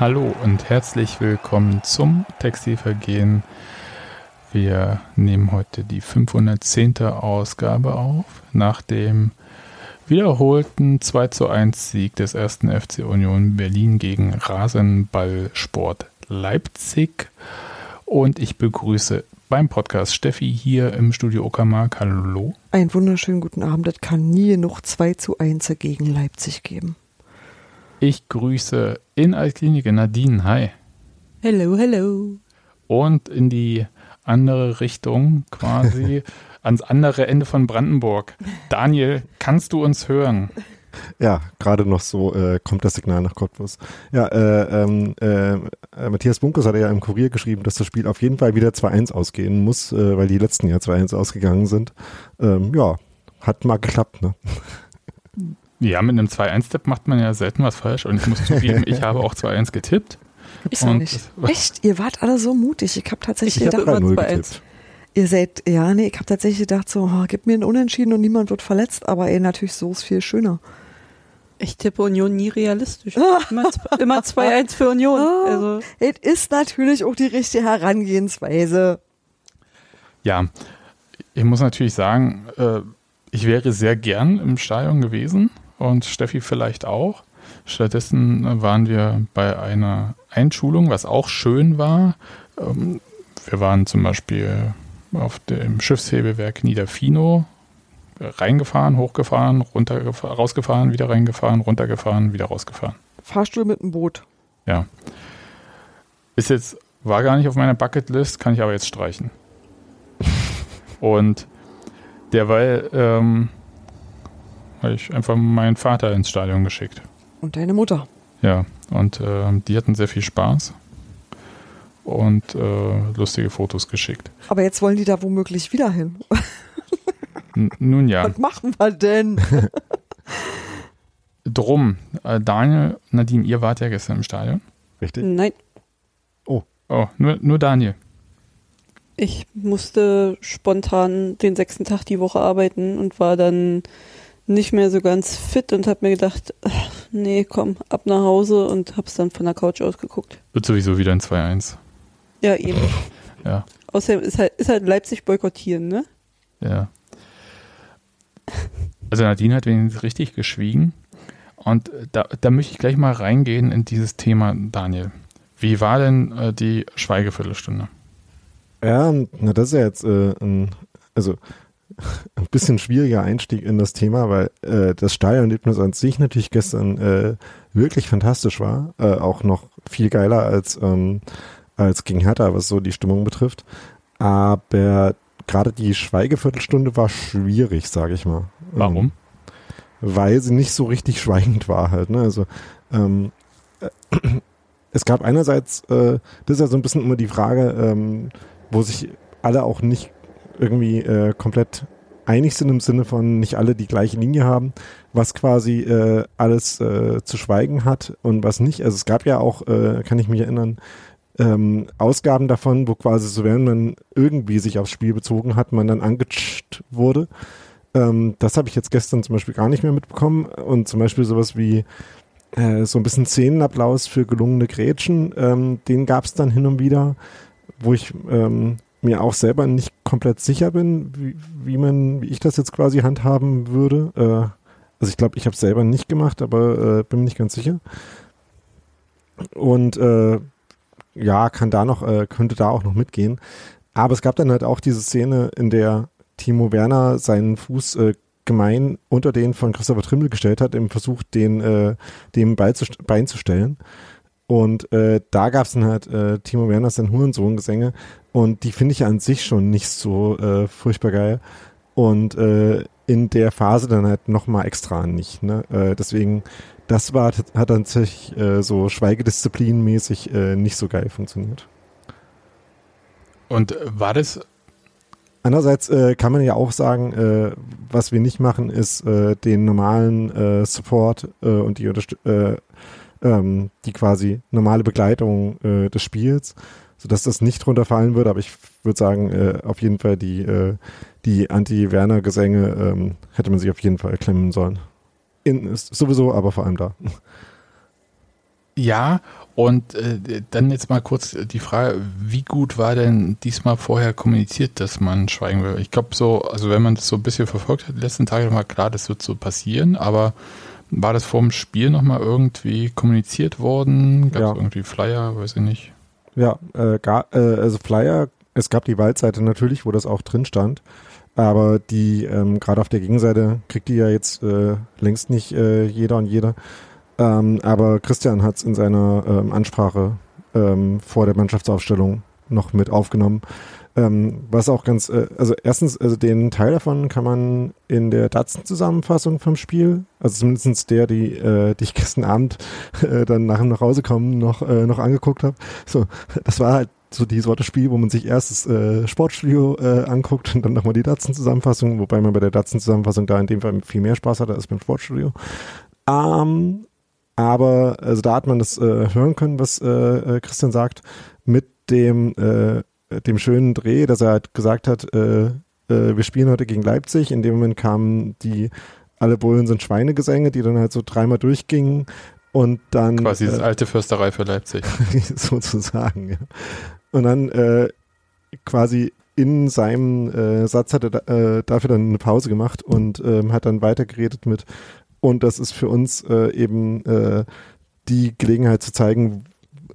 Hallo und herzlich willkommen zum Textilvergehen. Wir nehmen heute die 510. Ausgabe auf, nach dem wiederholten 2 zu 1 Sieg des ersten FC Union Berlin gegen Rasenballsport Leipzig. Und ich begrüße beim Podcast Steffi hier im Studio Uckermark. Hallo. Einen wunderschönen guten Abend. Es kann nie noch 2 zu 1 gegen Leipzig geben. Ich grüße in Altklinike Nadine. Hi. Hello, hello. Und in die andere Richtung, quasi ans andere Ende von Brandenburg. Daniel, kannst du uns hören? Ja, gerade noch so äh, kommt das Signal nach Cottbus. Ja, äh, ähm, äh, Matthias Bunkers hat ja im Kurier geschrieben, dass das Spiel auf jeden Fall wieder 2-1 ausgehen muss, äh, weil die letzten ja 2-1 ausgegangen sind. Ähm, ja, hat mal geklappt, ne? Ja, mit einem 2-1-Tipp macht man ja selten was falsch. Und ich muss zugeben, ich habe auch 2-1 getippt. Gibt's doch nicht. Echt? Ihr wart alle so mutig. Ich habe tatsächlich Ich gedacht, habe 3-0 getippt. ihr seid, ja, nee, ich habe tatsächlich gedacht, so, oh, gib mir einen Unentschieden und niemand wird verletzt. Aber ey, natürlich so ist viel schöner. Ich tippe Union nie realistisch. Immer, zw- immer 2-1 für Union. Also, Es ist natürlich auch die richtige Herangehensweise. Ja, ich muss natürlich sagen, äh, ich wäre sehr gern im Stadion gewesen und Steffi vielleicht auch. Stattdessen waren wir bei einer Einschulung, was auch schön war. Ähm, wir waren zum Beispiel auf dem Schiffshebewerk Niederfino äh, reingefahren, hochgefahren, runtergefahren, rausgefahren, wieder reingefahren, runtergefahren, wieder rausgefahren. Fahrstuhl mit dem Boot. Ja. Ist jetzt, war gar nicht auf meiner Bucketlist, kann ich aber jetzt streichen. Und derweil ähm, habe ich einfach meinen Vater ins Stadion geschickt. Und deine Mutter. Ja, und ähm, die hatten sehr viel Spaß und äh, lustige Fotos geschickt. Aber jetzt wollen die da womöglich wieder hin. N nun ja, Was machen wir denn? drum, äh, Daniel, Nadine, ihr wart ja gestern im Stadion. Richtig? nein, Oh, nur, nur Daniel. ich musste spontan den sechsten Tag die Woche arbeiten und war dann nicht mehr so ganz fit und habe mir gedacht, ach, nee, komm, ab nach Hause und hab's dann von der Couch aus geguckt. Wird sowieso wieder ein 2-1. Ja, eben. Ja, Außerdem ist halt, ist halt Leipzig boykottieren, ne? ja. Also Nadine hat wenigstens richtig geschwiegen. Und da, da möchte ich gleich mal reingehen in dieses Thema, Daniel. Wie war denn äh, die Schweigeviertelstunde? Ja, na das ist ja jetzt äh, ein, also ein bisschen schwieriger Einstieg in das Thema, weil äh, das Stadionerlebnis an sich natürlich gestern äh, wirklich fantastisch war, äh, auch noch viel geiler als ähm, als gegen Hertha, was so die Stimmung betrifft. Aber gerade die Schweigeviertelstunde war schwierig, sage ich mal. Warum? Ähm, weil sie nicht so richtig schweigend war halt. Ne? Also ähm, äh, es gab einerseits, äh, das ist ja so ein bisschen immer die Frage, ähm, wo sich alle auch nicht irgendwie äh, komplett einig sind im Sinne von nicht alle die gleiche Linie haben, was quasi äh, alles äh, zu schweigen hat und was nicht. Also es gab ja auch, äh, kann ich mich erinnern, ähm, Ausgaben davon, wo quasi so während man irgendwie sich aufs Spiel bezogen hat, man dann angetscht wurde. Ähm, das habe ich jetzt gestern zum Beispiel gar nicht mehr mitbekommen und zum Beispiel sowas wie äh, so ein bisschen Szenenapplaus für gelungene Grätschen, ähm, den gab es dann hin und wieder, wo ich ähm, mir auch selber nicht komplett sicher bin, wie, wie man, wie ich das jetzt quasi handhaben würde. Äh, also ich glaube, ich habe es selber nicht gemacht, aber äh, bin mir nicht ganz sicher. Und äh, ja, kann da noch, äh, könnte da auch noch mitgehen. Aber es gab dann halt auch diese Szene, in der Timo Werner seinen Fuß äh, gemein unter den von Christopher Trimmel gestellt hat, im Versuch, den äh, dem Bein zu stellen. Und äh, da gab es dann halt äh, Timo Werner sein Hurensohn-Gesänge und die finde ich an sich schon nicht so äh, furchtbar geil. Und äh, in der Phase dann halt nochmal extra nicht. Ne? Äh, deswegen, das war, hat dann tatsächlich äh, so Schweigedisziplinmäßig äh, nicht so geil funktioniert. Und äh, war das, Andererseits äh, kann man ja auch sagen, äh, was wir nicht machen, ist äh, den normalen äh, Support äh, und die, Unterst äh, ähm, die quasi normale Begleitung äh, des Spiels, sodass das nicht runterfallen würde. Aber ich würde sagen, äh, auf jeden Fall die, äh, die Anti-Werner-Gesänge ähm, hätte man sich auf jeden Fall klemmen sollen. In, sowieso, aber vor allem da. ja, Und äh, dann jetzt mal kurz die Frage, wie gut war denn diesmal vorher kommuniziert, dass man schweigen will? Ich glaube so, also wenn man das so ein bisschen verfolgt hat, die letzten Tage war klar, das wird so passieren, aber war das vor dem Spiel nochmal irgendwie kommuniziert worden? Gab es ja. irgendwie Flyer, weiß ich nicht. Ja, äh, gar, äh, also Flyer, es gab die Waldseite natürlich, wo das auch drin stand. Aber die, ähm, gerade auf der Gegenseite kriegt die ja jetzt äh, längst nicht äh, jeder und jeder. Ähm, aber Christian hat es in seiner ähm, Ansprache ähm, vor der Mannschaftsaufstellung noch mit aufgenommen. Ähm, was auch ganz, äh, also erstens, also den Teil davon kann man in der Datsen-Zusammenfassung vom Spiel, also zumindest der, die, äh, die ich gestern Abend äh, dann nach dem Nachhausekommen noch, äh, noch angeguckt habe. So, das war halt so die Sorte Spiel, wo man sich erst das äh, Sportstudio äh, anguckt und dann nochmal die Datsen-Zusammenfassung, wobei man bei der Datsen-Zusammenfassung da in dem Fall viel mehr Spaß hatte als beim Sportstudio. Ähm, aber also da hat man das äh, hören können, was äh, äh, Christian sagt, mit dem, äh, dem schönen Dreh, dass er halt gesagt hat, äh, äh, wir spielen heute gegen Leipzig. In dem Moment kamen die alle Bullen sind Schweinegesänge, die dann halt so dreimal durchgingen und dann. Quasi das alte Fürsterei für Leipzig. sozusagen, ja. Und dann äh, quasi in seinem äh, Satz hat er äh, dafür dann eine Pause gemacht und ähm, hat dann weitergeredet mit und das ist für uns äh, eben äh, die Gelegenheit zu zeigen,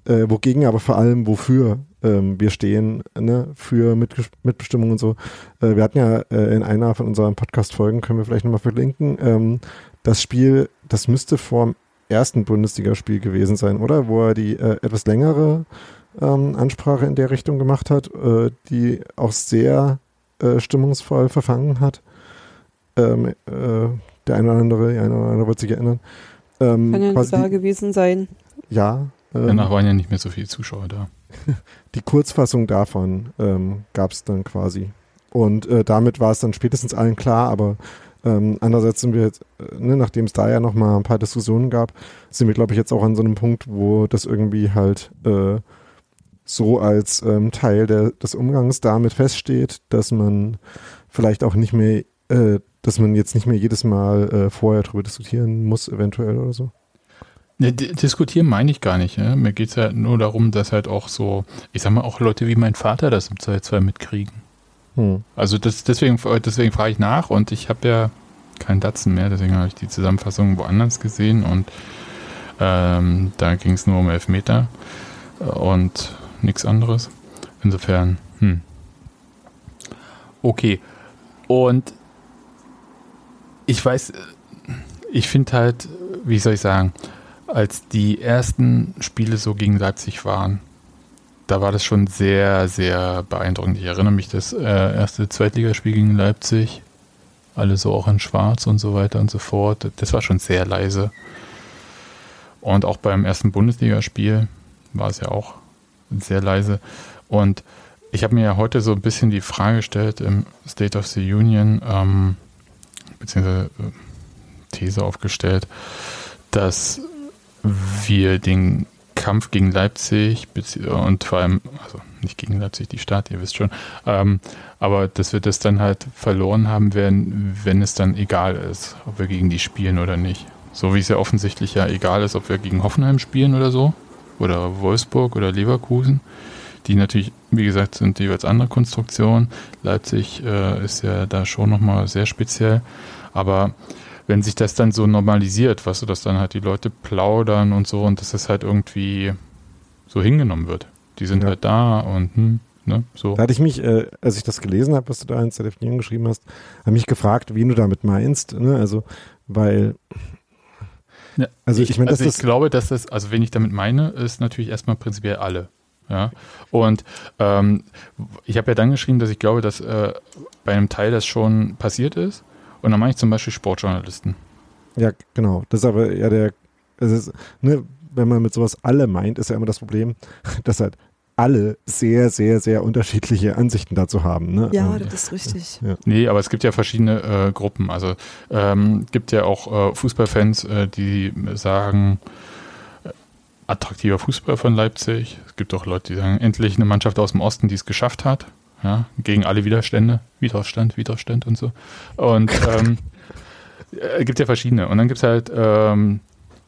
äh, wogegen, aber vor allem wofür ähm, wir stehen, ne, für Mitges Mitbestimmung und so. Äh, wir hatten ja äh, in einer von unseren Podcast-Folgen, können wir vielleicht nochmal verlinken, ähm, das Spiel, das müsste vor dem ersten Bundesligaspiel gewesen sein, oder? Wo er die äh, etwas längere ähm, Ansprache in der Richtung gemacht hat, äh, die auch sehr äh, stimmungsvoll verfangen hat. Ähm, äh, der eine oder andere, der eine oder andere wird sich erinnern. Ähm, Kann ja nicht da gewesen sein. Ja. Ähm, Danach waren ja nicht mehr so viele Zuschauer da. Die Kurzfassung davon ähm, gab es dann quasi. Und äh, damit war es dann spätestens allen klar, aber ähm, andererseits sind wir jetzt, äh, ne, nachdem es da ja nochmal ein paar Diskussionen gab, sind wir, glaube ich, jetzt auch an so einem Punkt, wo das irgendwie halt äh, so als ähm, Teil der, des Umgangs damit feststeht, dass man vielleicht auch nicht mehr äh, dass man jetzt nicht mehr jedes Mal äh, vorher darüber diskutieren muss, eventuell oder so? Ne, diskutieren meine ich gar nicht. Ne? Mir geht es ja nur darum, dass halt auch so, ich sag mal, auch Leute wie mein Vater das im Zweifelsfall mitkriegen. Hm. Also das, deswegen, deswegen frage ich nach und ich habe ja keinen Datsen mehr, deswegen habe ich die Zusammenfassung woanders gesehen und ähm, da ging es nur um Elfmeter und nichts anderes. Insofern, hm. Okay. Und ich weiß, ich finde halt, wie soll ich sagen, als die ersten Spiele so gegen Leipzig waren, da war das schon sehr, sehr beeindruckend. Ich erinnere mich, das äh, erste Zweitligaspiel gegen Leipzig, alle so auch in Schwarz und so weiter und so fort, das war schon sehr leise. Und auch beim ersten Bundesligaspiel war es ja auch sehr leise. Und ich habe mir ja heute so ein bisschen die Frage gestellt im State of the Union, ähm, beziehungsweise äh, These aufgestellt, dass wir den Kampf gegen Leipzig und vor allem, also nicht gegen Leipzig, die Stadt, ihr wisst schon, ähm, aber dass wir das dann halt verloren haben werden, wenn es dann egal ist, ob wir gegen die spielen oder nicht. So wie es ja offensichtlich ja egal ist, ob wir gegen Hoffenheim spielen oder so, oder Wolfsburg oder Leverkusen, die natürlich, wie gesagt, sind jeweils andere Konstruktionen. Leipzig äh, ist ja da schon nochmal sehr speziell. Aber wenn sich das dann so normalisiert, weißt du, dass dann halt die Leute plaudern und so und dass das halt irgendwie so hingenommen wird. Die sind ja. halt da und hm, ne, so. Da hatte ich mich, äh, als ich das gelesen habe, was du da in ZDF geschrieben hast, habe mich gefragt, wie du damit meinst. Ne? Also, weil ja, also ich, ich, mein, also ich glaube, dass das, also wenn ich damit meine, ist natürlich erstmal prinzipiell alle. Ja, und ähm, ich habe ja dann geschrieben, dass ich glaube, dass äh, bei einem Teil das schon passiert ist. Und dann meine ich zum Beispiel Sportjournalisten. Ja, genau. Das ist aber ja der, ist, ne, wenn man mit sowas alle meint, ist ja immer das Problem, dass halt alle sehr, sehr, sehr unterschiedliche Ansichten dazu haben. Ne? Ja, das ist richtig. Ja. Nee, aber es gibt ja verschiedene äh, Gruppen. Also ähm, gibt ja auch äh, Fußballfans, äh, die sagen, äh, attraktiver Fußball von Leipzig. Es gibt auch Leute, die sagen, endlich eine Mannschaft aus dem Osten, die es geschafft hat ja, gegen alle Widerstände, Widerstand, Widerstand und so. Und ähm, äh, gibt ja verschiedene. Und dann gibt es halt ähm,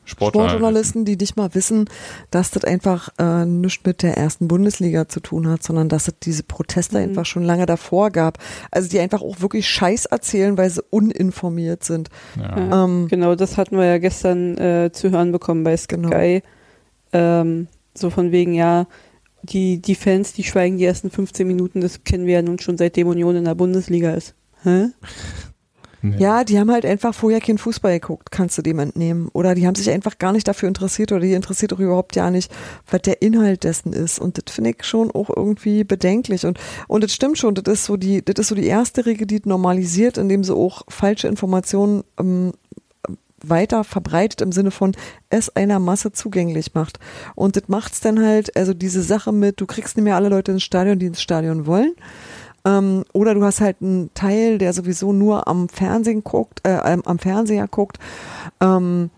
Sportjournalisten, die nicht mal wissen, dass das einfach äh, nichts mit der ersten Bundesliga zu tun hat, sondern dass es diese Proteste Mhm. einfach schon lange davor gab. Also die einfach auch wirklich Scheiß erzählen, weil sie uninformiert sind. Ja. Ja. Ähm, Genau, das hatten wir ja gestern äh, zu hören bekommen bei Sky. Genau. Ähm, so von wegen, ja, die, die Fans, die schweigen die ersten 15 Minuten, das kennen wir ja nun schon seitdem Union in der Bundesliga ist. Hä? Nee. Ja, die haben halt einfach vorher keinen Fußball geguckt, kannst du dem entnehmen. Oder die haben sich einfach gar nicht dafür interessiert oder die interessiert auch überhaupt ja nicht, was der Inhalt dessen ist. Und das finde ich schon auch irgendwie bedenklich. Und, und das stimmt schon, das ist so die, das ist so die erste Regel, die normalisiert, indem sie auch falsche Informationen ähm, weiter verbreitet im Sinne von es einer Masse zugänglich macht. Und das macht's dann halt, also diese Sache mit, du kriegst nicht mehr alle Leute ins Stadion, die ins Stadion wollen. Ähm, oder du hast halt einen Teil, der sowieso nur am Fernsehen guckt, äh, am Fernseher guckt. Ähm,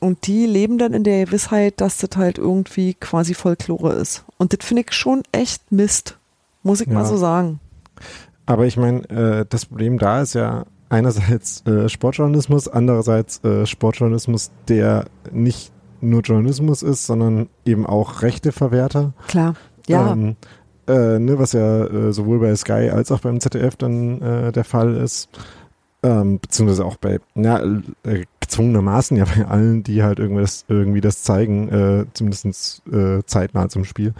und die leben dann in der Gewissheit, dass das halt irgendwie quasi Folklore ist. Und das finde ich schon echt Mist. Muss ich mal Ja. so sagen. Aber ich meine, äh, das Problem da ist ja einerseits äh, Sportjournalismus, andererseits äh, Sportjournalismus, der nicht nur Journalismus ist, sondern eben auch Rechteverwerter. Klar. Ja. Ähm, äh, ne, was ja äh, sowohl bei Sky als auch beim ZDF dann äh, der Fall ist. Ähm, beziehungsweise auch bei, ja, äh, gezwungenermaßen ja bei allen, die halt irgendwie das, irgendwie das zeigen, äh, zumindest zeitnah zum Spiel.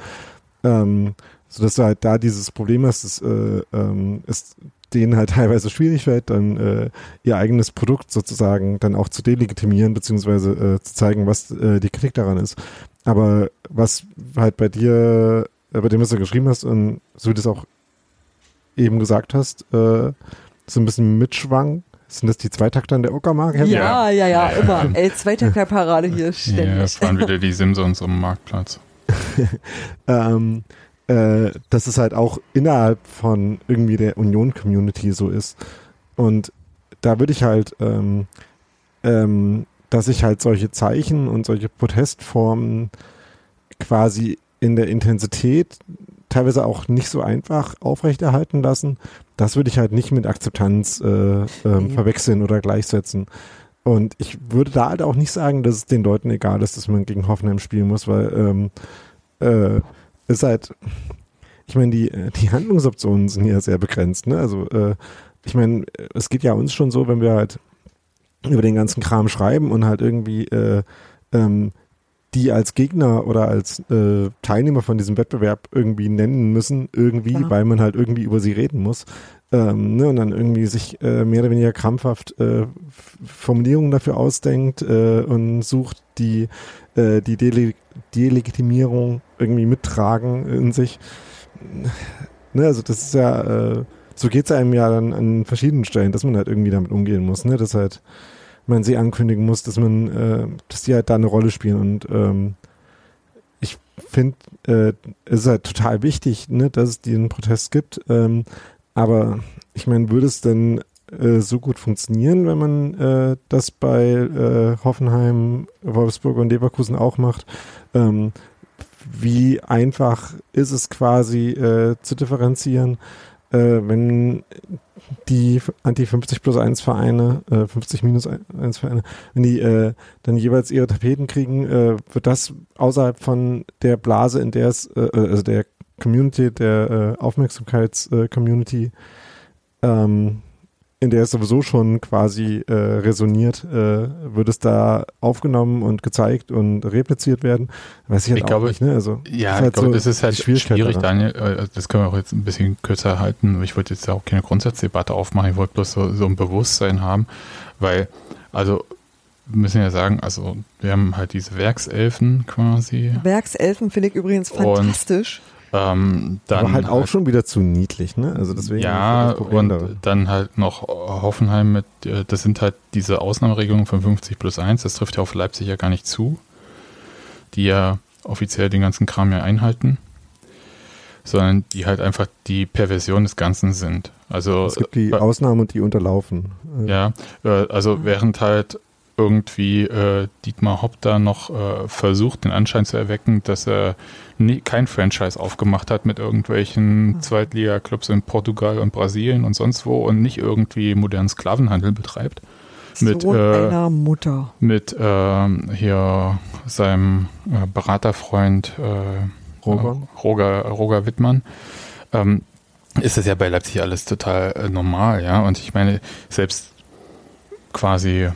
Ähm, sodass du halt da dieses Problem hast, dass äh, ähm, es denen halt teilweise schwierig fällt, dann äh, ihr eigenes Produkt sozusagen dann auch zu delegitimieren, beziehungsweise äh, zu zeigen, was äh, die Kritik daran ist. Aber was halt bei dir, äh, bei dem, was du geschrieben hast und so wie du das auch eben gesagt hast, äh, so ein bisschen mitschwang, sind das die Zweitakter in der Uckermark? ja, ja, ja, Ja, immer. ja. Ey, Zweitagparade hier Ja, ständig. es waren wieder die Simpsons am Marktplatz. ähm, äh, dass es halt auch innerhalb von irgendwie der Union-Community so ist. Und da würde ich halt, ähm, ähm, dass ich halt solche Zeichen und solche Protestformen quasi in der Intensität teilweise auch nicht so einfach aufrechterhalten lassen. Das würde ich halt nicht mit Akzeptanz äh, ähm, Nee. verwechseln oder gleichsetzen. Und ich würde da halt auch nicht sagen, dass es den Leuten egal ist, dass man gegen Hoffenheim spielen muss, weil ähm, äh, ist halt, ich meine, die, äh, die Handlungsoptionen sind ja sehr begrenzt. Ne? Also äh, ich meine, es geht ja uns schon so, wenn wir halt über den ganzen Kram schreiben und halt irgendwie äh, ähm, die als Gegner oder als äh, Teilnehmer von diesem Wettbewerb irgendwie nennen müssen, irgendwie, Klar. weil man halt irgendwie über sie reden muss. Ähm, ne, und dann irgendwie sich äh, mehr oder weniger krampfhaft äh, Formulierungen dafür ausdenkt äh, und sucht, die äh, die Dele Delegitimierung irgendwie mittragen in sich. Ne, also das ist ja, äh, so geht es einem ja dann an verschiedenen Stellen, dass man halt irgendwie damit umgehen muss, ne? Dass halt man sie ankündigen muss, dass man, äh, dass die halt da eine Rolle spielen und ähm, ich finde, äh, es ist halt total wichtig, ne, dass es diesen Protest gibt. Ähm, aber ich meine, würde es denn äh, so gut funktionieren, wenn man äh, das bei äh, Hoffenheim, Wolfsburg und Leverkusen auch macht? Ähm, wie einfach ist es quasi äh, zu differenzieren, äh, wenn die Anti-50 plus 1 Vereine, äh, 50 minus 1 Vereine, wenn die äh, dann jeweils ihre Tapeten kriegen, äh, wird das außerhalb von der Blase, in der es, äh, also der Community, der äh, Aufmerksamkeits-Community, ähm, in der es sowieso schon quasi äh, resoniert, äh, wird es da aufgenommen und gezeigt und repliziert werden? Weiß ich halt Ich auch glaube, nicht, ne? Also, Ja, ist halt ich glaube, so das ist halt schwierig, daran. Daniel. Äh, Das können wir auch jetzt ein bisschen kürzer halten. Ich wollte jetzt auch keine Grundsatzdebatte aufmachen. Ich wollte bloß so, so ein Bewusstsein haben, weil, also, wir müssen ja sagen, also, wir haben halt diese Werkselfen quasi. Werkselfen finde ich übrigens Und fantastisch. Ähm, dann aber halt auch schon wieder zu niedlich, ne? Also deswegen Ja, und dann halt noch Hoffenheim mit, äh, das sind halt diese Ausnahmeregelungen von 50 plus 1, das trifft ja auf Leipzig ja gar nicht zu, die ja offiziell den ganzen Kram ja einhalten, sondern die halt einfach die Perversion des Ganzen sind. Also, es gibt die äh, Ausnahmen und die unterlaufen. Ja, äh, also während halt irgendwie äh, Dietmar Hopp da noch äh, versucht, den Anschein zu erwecken, dass er nie, kein Franchise aufgemacht hat mit irgendwelchen Zweitliga-Clubs in Portugal und Brasilien und sonst wo und nicht irgendwie modernen Sklavenhandel betreibt. mit, Sohn äh, einer Mutter. mit ähm, hier seinem äh, Beraterfreund äh, Roger? äh, Roger, Roger Wittmann, ähm, ist das ja bei Leipzig alles total äh, normal, ja. Und ich meine, selbst quasi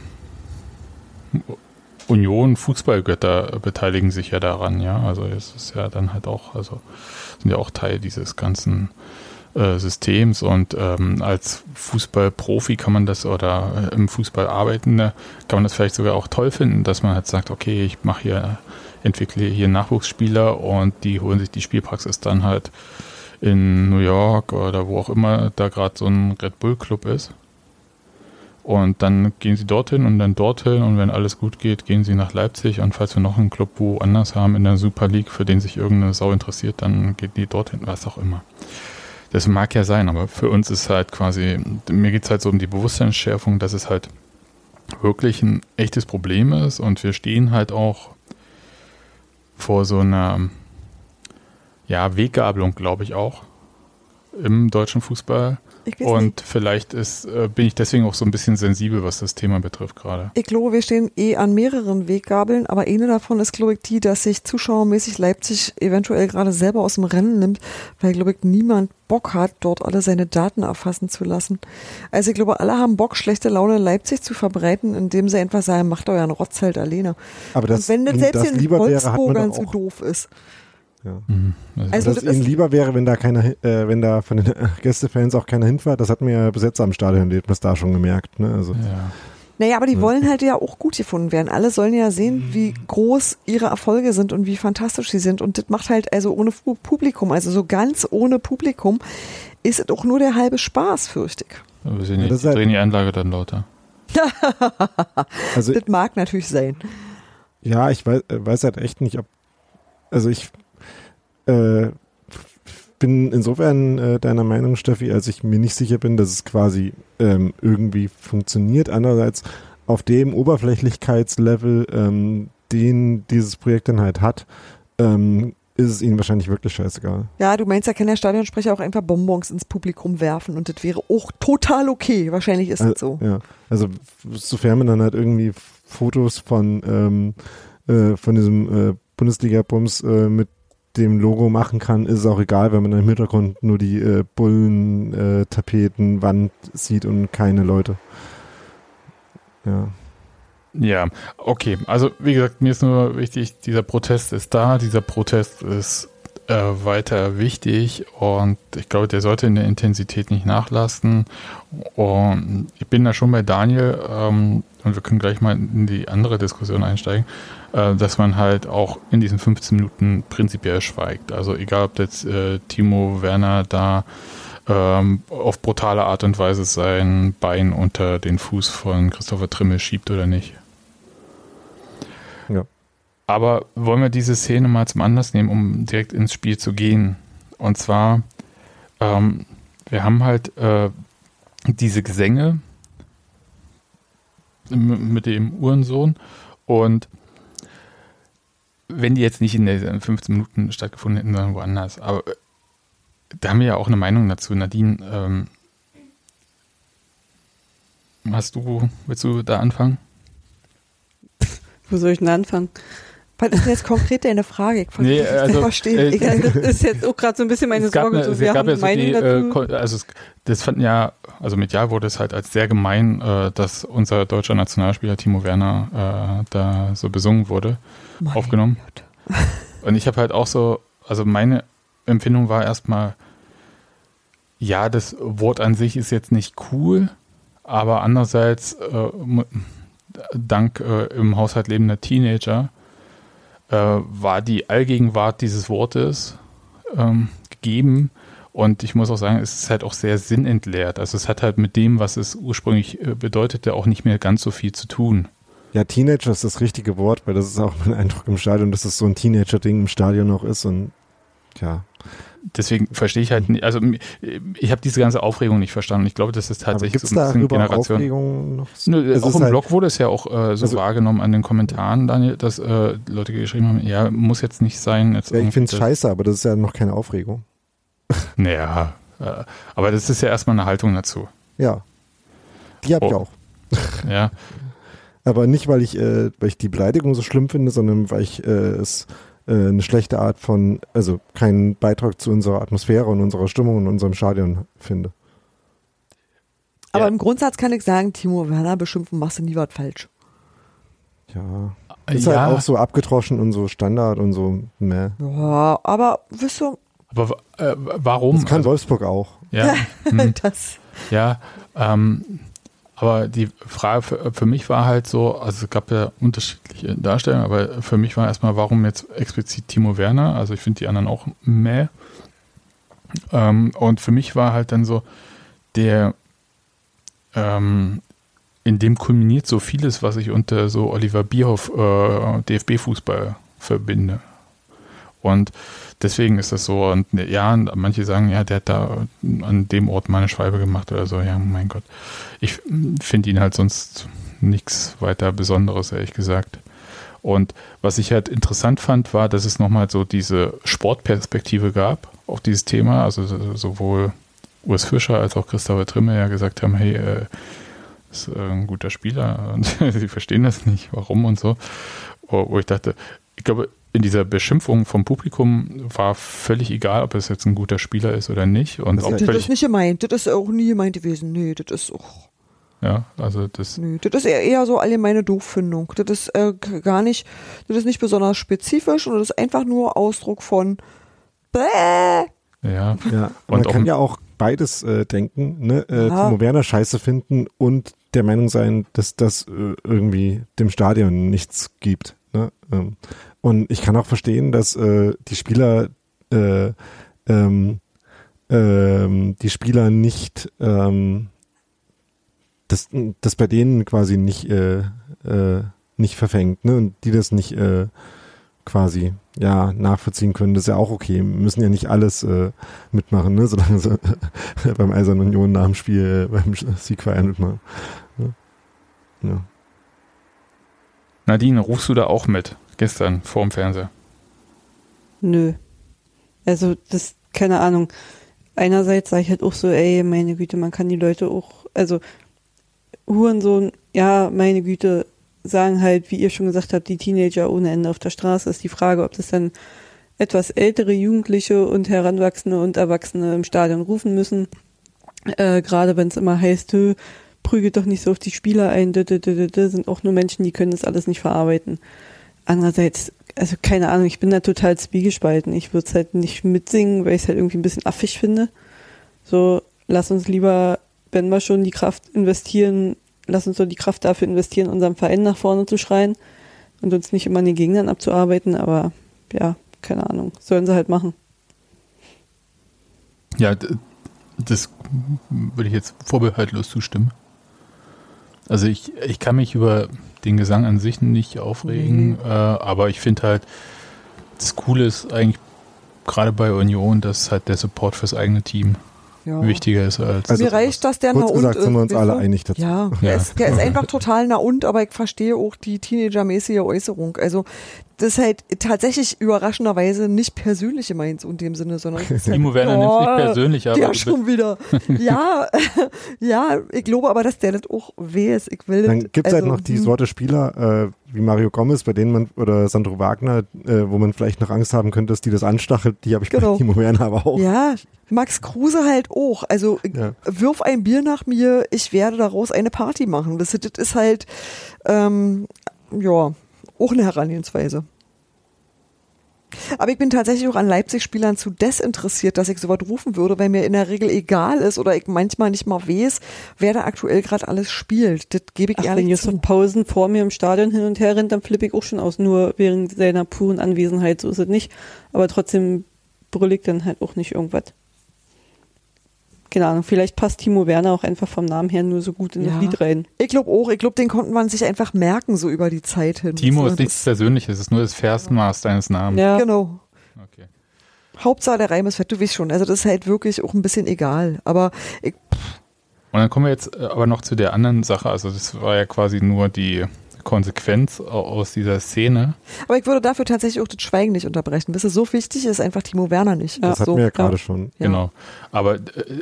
Union, Fußballgötter beteiligen sich ja daran, ja. Also es ist ja dann halt auch, also sind ja auch Teil dieses ganzen äh, Systems und ähm, als Fußballprofi kann man das oder äh, im Fußball arbeitende kann man das vielleicht sogar auch toll finden, dass man halt sagt, okay, ich mache hier, entwickle hier Nachwuchsspieler und die holen sich die Spielpraxis dann halt in New York oder wo auch immer da gerade so ein Red Bull Club ist. Und dann gehen sie dorthin und dann dorthin und wenn alles gut geht, gehen sie nach Leipzig und falls wir noch einen Club woanders haben in der Super League, für den sich irgendeine Sau interessiert, dann geht die dorthin, was auch immer. Das mag ja sein, aber für uns ist halt quasi, mir geht es halt so um die Bewusstseinsschärfung, dass es halt wirklich ein echtes Problem ist und wir stehen halt auch vor so einer ja, Weggabelung, glaube ich auch, im deutschen Fußball. Weiß nicht. Und vielleicht ist, äh, bin ich deswegen auch so ein bisschen sensibel, was das Thema betrifft gerade. Ich glaube, wir stehen eh an mehreren Weggabeln, aber eine davon ist, glaube ich, die, dass sich zuschauermäßig Leipzig eventuell gerade selber aus dem Rennen nimmt, weil, glaube ich, niemand Bock hat, dort alle seine Daten erfassen zu lassen. Also ich glaube, alle haben Bock, schlechte Laune in Leipzig zu verbreiten, indem sie einfach sagen, macht euren Rotz halt alleine. Aber das, Und wenn das selbst das in lieber wäre, hat man Wolfsburgern doch so auch. doof ist. Ja. Mhm. Also, Also dass das ihnen lieber wäre, wenn da keiner, äh, wenn da von den Gästefans auch keiner hinfährt. Das hatten wir ja bis jetzt am Stadionerlebnis da schon gemerkt. Ne? Also, ja. Naja, aber die wollen halt ja auch gut gefunden werden. Alle sollen ja sehen, wie groß ihre Erfolge sind und wie fantastisch sie sind. Und das macht halt also ohne Publikum, also so ganz ohne Publikum, ist es auch nur der halbe Spaß, fürchte ich. Wir sehen Ja, das ist halt- drehen die Anlage dann lauter. also Das mag natürlich sein. ja, ich weiß, weiß halt echt nicht, ob. Also ich äh, bin insofern äh, deiner Meinung, Steffi, als ich mir nicht sicher bin, dass es quasi ähm, irgendwie funktioniert. Andererseits auf dem Oberflächlichkeitslevel, ähm, den dieses Projekt dann halt hat, ähm, ist es ihnen wahrscheinlich wirklich scheißegal. Ja, du meinst, da kann der Stadionsprecher auch einfach Bonbons ins Publikum werfen und das wäre auch total okay. Wahrscheinlich ist das so. Ja, also sofern man dann halt irgendwie Fotos von, ähm, äh, von diesem äh, Bundesliga-Bums äh, mit dem Logo machen kann, ist es auch egal, wenn man im Hintergrund nur die äh, Bullen, äh, sieht und keine Leute. Ja. Ja, okay. Also wie gesagt, mir ist nur wichtig, dieser Protest ist da, dieser Protest ist äh, weiter wichtig und ich glaube, der sollte in der Intensität nicht nachlassen. Und ich bin da schon bei Daniel ähm, und wir können gleich mal in die andere Diskussion einsteigen, äh, dass man halt auch in diesen 15 Minuten prinzipiell schweigt. Also egal, ob jetzt äh, Timo Werner da ähm, auf brutale Art und Weise sein Bein unter den Fuß von Christopher Trimmel schiebt oder nicht. Aber wollen wir diese Szene mal zum Anlass nehmen, um direkt ins Spiel zu gehen? Und zwar, ähm, wir haben halt äh, diese Gesänge mit dem Uhrensohn und wenn die jetzt nicht in den 15 Minuten stattgefunden hätten, sondern woanders. Aber äh, da haben wir ja auch eine Meinung dazu. Nadine, ähm, hast du, willst du da anfangen? Wo soll ich denn anfangen? Was ist denn jetzt konkret deine Frage? Ich Nee, das also, zu verstehen. äh, ich, Ja, das ist jetzt auch gerade so ein bisschen meine Sorge. eine, so, es wir gab haben ja so die, äh, also es, das fanden ja, also medial wurde es halt als sehr gemein, äh, dass unser deutscher Nationalspieler Timo Werner äh, da so besungen wurde, Mein aufgenommen. Gott. Und ich habe halt auch so, also meine Empfindung war erstmal, ja, das Wort an sich ist jetzt nicht cool, aber andererseits, äh, dank äh, im Haushalt lebender Teenager, war die Allgegenwart dieses Wortes ähm, gegeben. Und ich muss auch sagen, es ist halt auch sehr sinnentleert. Also es hat halt mit dem, was es ursprünglich äh, bedeutete, auch nicht mehr ganz so viel zu tun. Ja, Teenager ist das richtige Wort, weil das ist auch mein Eindruck im Stadion, dass es so ein Teenager-Ding im Stadion noch ist und ja. Deswegen verstehe ich halt nicht, also ich habe diese ganze Aufregung nicht verstanden. Ich glaube, das ist tatsächlich so ein bisschen Generation. Aufregung noch? Nö, Es auch im halt- Blog wurde es ja auch äh, so Also- wahrgenommen an den Kommentaren, Daniel, dass äh, Leute geschrieben haben, ja, muss jetzt nicht sein. Jetzt Ja, ich finde es scheiße, aber das ist ja noch keine Aufregung. Naja, äh, aber das ist ja erstmal eine Haltung dazu. Ja. Die habe ich Oh. auch. ja. Aber nicht, weil ich, äh, weil ich die Beleidigung so schlimm finde, sondern weil ich äh, es äh, eine schlechte Art von, also keinen Beitrag zu unserer Atmosphäre und unserer Stimmung und unserem Stadion finde. Aber Ja. im Grundsatz kann ich sagen, Timo Werner beschimpfen, machst du nie was falsch. Ja. Ist ja, halt auch so abgedroschen und so Standard und so, meh. Ja, aber wisst du, aber äh, warum? Das kann Also, Wolfsburg auch. ja, hm, das. ja ähm, aber die Frage für, für mich war halt so, also es gab ja unterschiedliche Darstellungen, aber für mich war erstmal, warum jetzt explizit Timo Werner? Also ich finde die anderen auch meh. Ähm, und für mich war halt dann so, der ähm, in dem kulminiert so vieles, was ich unter so Oliver Bierhoff äh, DFB-Fußball verbinde. Und deswegen ist das so. Und ja, manche sagen, ja, der hat da an dem Ort mal eine Schwalbe gemacht oder so. Ja, mein Gott. Ich finde ihn halt sonst nichts weiter Besonderes, ehrlich gesagt. Und was ich halt interessant fand, war, dass es nochmal so diese Sportperspektive gab auf dieses Thema. Also so- sowohl Urs Fischer als auch Christopher Trimme ja gesagt haben, hey, äh, ist äh, ein guter Spieler und sie verstehen das nicht, warum und so. Wo ich dachte, ich glaube, in dieser Beschimpfung vom Publikum war völlig egal, ob es jetzt ein guter Spieler ist oder nicht. Und Das auch ist Das ist nicht gemeint. Das ist auch nie gemeint gewesen. Nee, das ist auch. ja, also das, Nee, das ist eher, eher so allgemeine Dooffindung. Das ist äh, gar nicht, das ist nicht besonders spezifisch und das ist einfach nur Ausdruck von Bäh. ja, Ja, Und man auch kann ja auch beides äh, denken, ne? Äh, Ja. Timo Werner scheiße finden und der Meinung sein, dass das äh, irgendwie dem Stadion nichts gibt. Ne? Ähm, und ich kann auch verstehen, dass äh, die Spieler äh, ähm, ähm, die Spieler nicht ähm, das, das bei denen quasi nicht äh, äh, nicht verfängt, ne? Und die das nicht äh, quasi ja nachvollziehen können, das ist ja auch okay. Wir müssen ja nicht alles äh, mitmachen, ne? solange sie beim Eisernen Union nach dem Spiel äh, beim Siegverein mitmachen. Ne? Ja. Nadine, rufst du da auch mit? Gestern vor dem Fernseher. Nö. Also, das, keine Ahnung. Einerseits sage ich halt auch so, ey, meine Güte, man kann die Leute auch, also, Hurensohn, ja, meine Güte, sagen halt, wie ihr schon gesagt habt, die Teenager ohne Ende auf der Straße. Ist die Frage, ob das dann etwas ältere Jugendliche und Heranwachsende und Erwachsene im Stadion rufen müssen. Äh, Gerade wenn es immer heißt, prügelt doch nicht so auf die Spieler ein, sind auch nur Menschen, die können das alles nicht verarbeiten. Andererseits, also keine Ahnung, ich bin da total zwiegespalten. Ich würde es halt nicht mitsingen, weil ich es halt irgendwie ein bisschen affig finde. So, lass uns lieber, wenn wir schon die Kraft investieren, lass uns doch die Kraft dafür investieren, unseren Verein nach vorne zu schreien und uns nicht immer an den Gegnern abzuarbeiten, aber ja, keine Ahnung, sollen sie halt machen. Ja, das würde ich jetzt vorbehaltlos zustimmen. Also ich, ich kann mich über den Gesang an sich nicht aufregen, äh, aber ich finde halt, das Coole ist eigentlich gerade bei Union, dass halt der Support fürs eigene Team Ja. wichtiger ist als Also, Mir reicht, dass der kurz na gesagt und sind wir ist, uns alle einig dazu. Ja, Ja. Der, ist, der ist einfach total na und, aber ich verstehe auch die Teenager-mäßige Äußerung. Also das ist halt tatsächlich überraschenderweise nicht persönlich gemeint so in dem Sinne, sondern es halt, Timo Werner nimmt es nicht persönlich, aber Ja, du bist- schon wieder. ja, ja, ich glaube aber, dass der das auch weiß. Ich will Dann gibt es also, halt noch die hm. Sorte Spieler, äh, wie Mario Gomez, bei denen man, oder Sandro Wagner, äh, wo man vielleicht noch Angst haben könnte, dass die das anstachelt. Die habe ich Genau. bei Timo Werner aber auch. Ja, Max Kruse halt auch. Also Ja. wirf ein Bier nach mir, ich werde daraus eine Party machen. Das, das ist halt, ähm, ja, auch eine Herangehensweise. Aber ich bin tatsächlich auch an Leipzig-Spielern zu desinteressiert, dass ich sowas rufen würde, weil mir in der Regel egal ist oder ich manchmal nicht mal weiß, wer da aktuell gerade alles spielt. Das gebe ich Ach, wenn ehrlich zu. Yusuf Pausen vor mir im Stadion hin und her rennt, dann flippe ich auch schon aus, nur während seiner puren Anwesenheit, so ist es nicht. Aber trotzdem brüll ich dann halt auch nicht irgendwas. Keine Ahnung, vielleicht passt Timo Werner auch einfach vom Namen her nur so gut in Ja. das Lied rein. Ich glaube auch, ich glaube, den konnte man sich einfach merken, so über die Zeit hin. Timo ist nichts Persönliches, es ist nur das Versmaß deines Namens. Ja, Genau. Okay. Hauptsache der Reim ist fett, du weißt schon. Also das ist halt wirklich auch ein bisschen egal. Aber ich, Und dann kommen wir jetzt äh, aber noch zu der anderen Sache. Also das war ja quasi nur die Konsequenz au- aus dieser Szene. aber ich würde dafür tatsächlich auch das Schweigen nicht unterbrechen. Wisst ihr, so wichtig ist einfach Timo Werner nicht. Ja. Das hatten so, wir ja gerade ja. schon. Ja. Genau. Aber äh,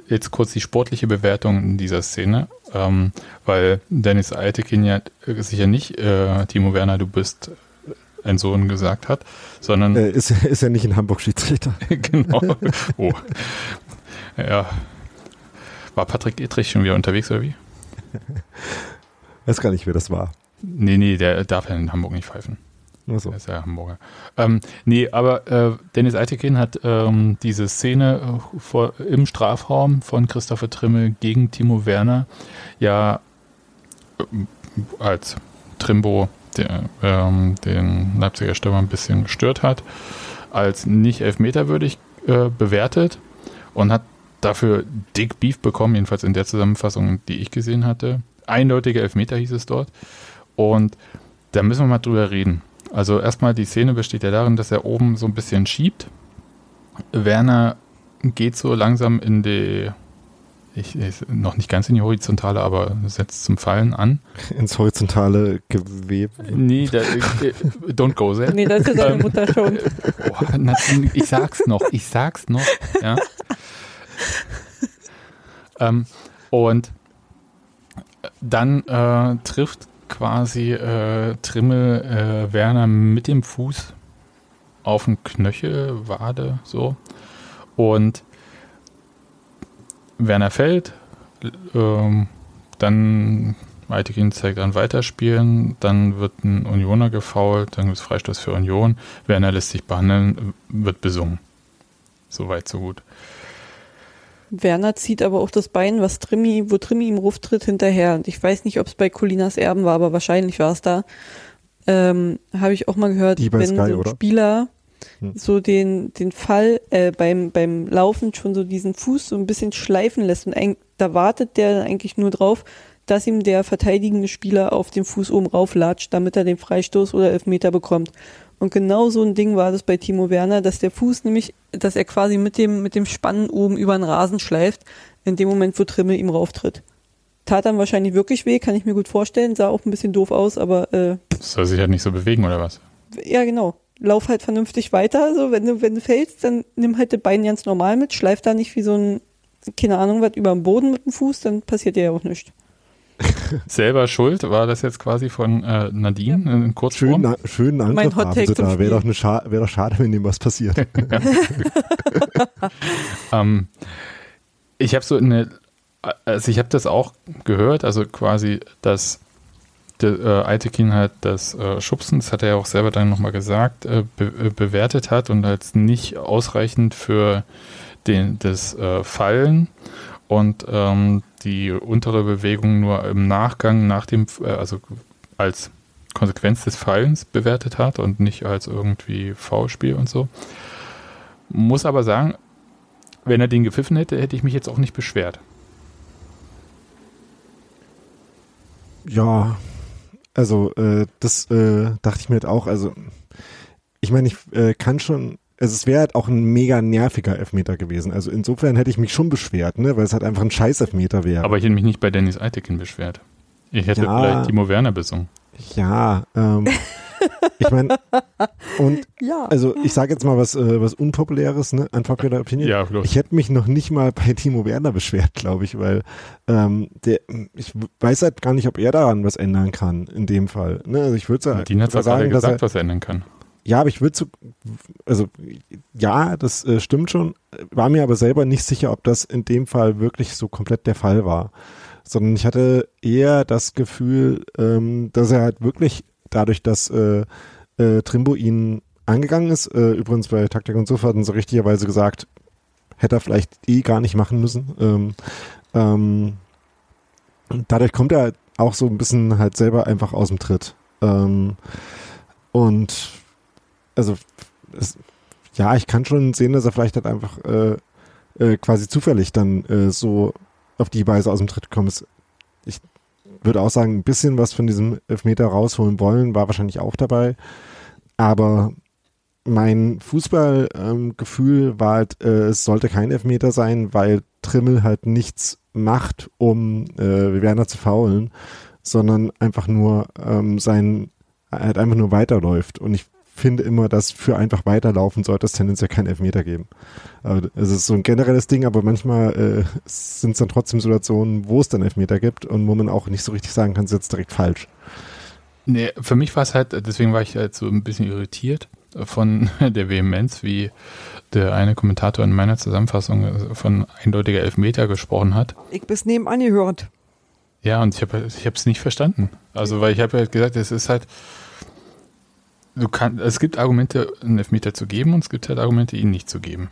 jetzt kurz die sportliche Bewertung in dieser Szene. Ähm, weil Dennis Altekin ja sicher nicht äh, Timo Werner, du bist ein Sohn gesagt hat, sondern. Äh, ist, ist er nicht in Hamburg Schiedsrichter? genau. Oh. Ja. War Patrick Ittrich schon wieder unterwegs oder wie? Weiß gar nicht, wer das war. Nee, nee, der darf ja in Hamburg nicht pfeifen. Ach so. Der ist ja Hamburger. Ähm, nee, aber äh, Dennis Eitekin hat ähm, diese Szene äh, vor, im Strafraum von Christopher Trimmel gegen Timo Werner ja äh, als Trimbo der, ähm, den Leipziger Stürmer ein bisschen gestört hat, als nicht elfmeterwürdig äh, bewertet und hat dafür dick Beef bekommen, jedenfalls in der Zusammenfassung, die ich gesehen hatte. Eindeutige Elfmeter hieß es dort. Und da müssen wir mal drüber reden. Also erstmal, die Szene besteht ja darin, dass er oben so ein bisschen schiebt. Werner geht so langsam in die, ich, ich, noch nicht ganz in die Horizontale, aber setzt zum Fallen an. Ins horizontale Gewebe. Nee, da, äh, don't go there. Nee, das ist deine Ähm, Mutter schon. Boah, na, ich sag's noch, ich sag's noch. Ja. ähm, und dann äh, trifft quasi äh, Trimmel äh, Werner mit dem Fuß auf den Knöchel, Wade, so. Und Werner fällt, ähm, dann Weitekin zeigt an Weiterspielen, dann wird ein Unioner gefault, dann gibt es Freistoß für Union. Werner lässt sich behandeln, wird besungen. Soweit, so gut. Werner zieht aber auch das Bein, was Trimmi, wo Trimmi ihm Ruf tritt, hinterher. Und ich weiß nicht, ob es bei Colinas Erben war, aber wahrscheinlich war es da. Ähm, Habe ich auch mal gehört, Die wenn Sky, so ein oder? Spieler Hm. so den, den Fall äh, beim, beim Laufen schon so diesen Fuß so ein bisschen schleifen lässt und eig- da wartet der eigentlich nur drauf, dass ihm der verteidigende Spieler auf den Fuß oben rauflatscht, damit er den Freistoß oder Elfmeter bekommt. Und genau so ein Ding war das bei Timo Werner, dass der Fuß nämlich, dass er quasi mit dem, mit dem Spannen oben über den Rasen schleift, in dem Moment, wo Trimmel ihm rauftritt. Tat dann wahrscheinlich wirklich weh, kann ich mir gut vorstellen, sah auch ein bisschen doof aus, aber äh, Soll sich halt nicht so bewegen oder was? ja genau. Lauf halt vernünftig weiter. Also wenn du, wenn du fällst, dann nimm halt das Bein ganz normal mit, schleif da nicht wie so ein, keine Ahnung, was über dem Boden mit dem Fuß, dann passiert dir ja auch nichts. Selber schuld war das jetzt quasi von äh, Nadine in Kurzform. Schönen, schönen Angriff Mein haben sie da. Wäre doch, wär doch schade, wenn dem was passiert. Ähm, ich habe so eine, also ich habe das auch gehört, also quasi, dass der äh, Altekin halt das äh, Schubsen, das hat er ja auch selber dann nochmal gesagt, äh, be äh, bewertet hat und als nicht ausreichend für den, das äh, Fallen und ähm, die untere Bewegung nur im Nachgang, nach dem, äh, also als Konsequenz des Fallens bewertet hat und nicht als irgendwie Foulspiel und so. Muss aber sagen, wenn er den gepfiffen hätte, hätte ich mich jetzt auch nicht beschwert. Ja, also äh, das äh, dachte ich mir halt auch. Also ich meine, ich äh, kann schon, also es wäre halt auch ein mega nerviger Elfmeter gewesen. Also insofern hätte ich mich schon beschwert, ne, weil es halt einfach ein scheiß Elfmeter wäre. Aber ich hätte mich nicht bei Dennis Eitekin beschwert. Ich hätte Ja. vielleicht Timo Werner besungen. Ja, ähm, ich meine, und Ja. also ich sage jetzt mal was, äh, was Unpopuläres, ne, unpopular Opinion. Ja, los. Ich hätte mich noch nicht mal bei Timo Werner beschwert, glaube ich, weil ähm, der, ich weiß halt gar nicht, ob er daran was ändern kann in dem Fall. Ne? Also ich würde gerade sagen, dass er, gesagt, was er ändern kann. Ja, aber ich würde so, also ja, das äh, stimmt schon, war mir aber selber nicht sicher, ob das in dem Fall wirklich so komplett der Fall war. Sondern ich hatte eher das Gefühl, ähm, dass er halt wirklich dadurch, dass äh, äh, Trimbo ihn angegangen ist, äh, übrigens bei Taktik und so hatten sie richtigerweise gesagt, hätte er vielleicht eh gar nicht machen müssen. Ähm, ähm, dadurch kommt er auch so ein bisschen halt selber einfach aus dem Tritt. Ähm, und also es, ja, ich kann schon sehen, dass er vielleicht halt einfach äh, äh, quasi zufällig dann äh, so auf die Weise aus dem Tritt gekommen ist. Ich würde auch sagen, ein bisschen was von diesem Elfmeter rausholen wollen, war wahrscheinlich auch dabei. Aber mein Fußballgefühl war halt, äh, es sollte kein Elfmeter sein, weil Trimmel halt nichts macht, um äh, Werner zu faulen, sondern einfach nur ähm, sein, halt einfach nur weiterläuft. Und ich finde immer, dass für einfach weiterlaufen sollte es tendenziell keinen Elfmeter geben. Also es ist so ein generelles Ding, aber manchmal äh, sind es dann trotzdem Situationen, wo es dann Elfmeter gibt und wo man auch nicht so richtig sagen kann, es ist jetzt direkt falsch. Nee, für mich war es halt, deswegen war ich halt so ein bisschen irritiert von der Vehemenz, wie der eine Kommentator in meiner Zusammenfassung von eindeutiger Elfmeter gesprochen hat. Ich bis nebenan gehört. Ja, und ich habe ich es nicht verstanden. Also, weil ich habe halt gesagt, es ist halt, du kannst, es gibt Argumente, einen Elfmeter zu geben und es gibt halt Argumente, ihn nicht zu geben.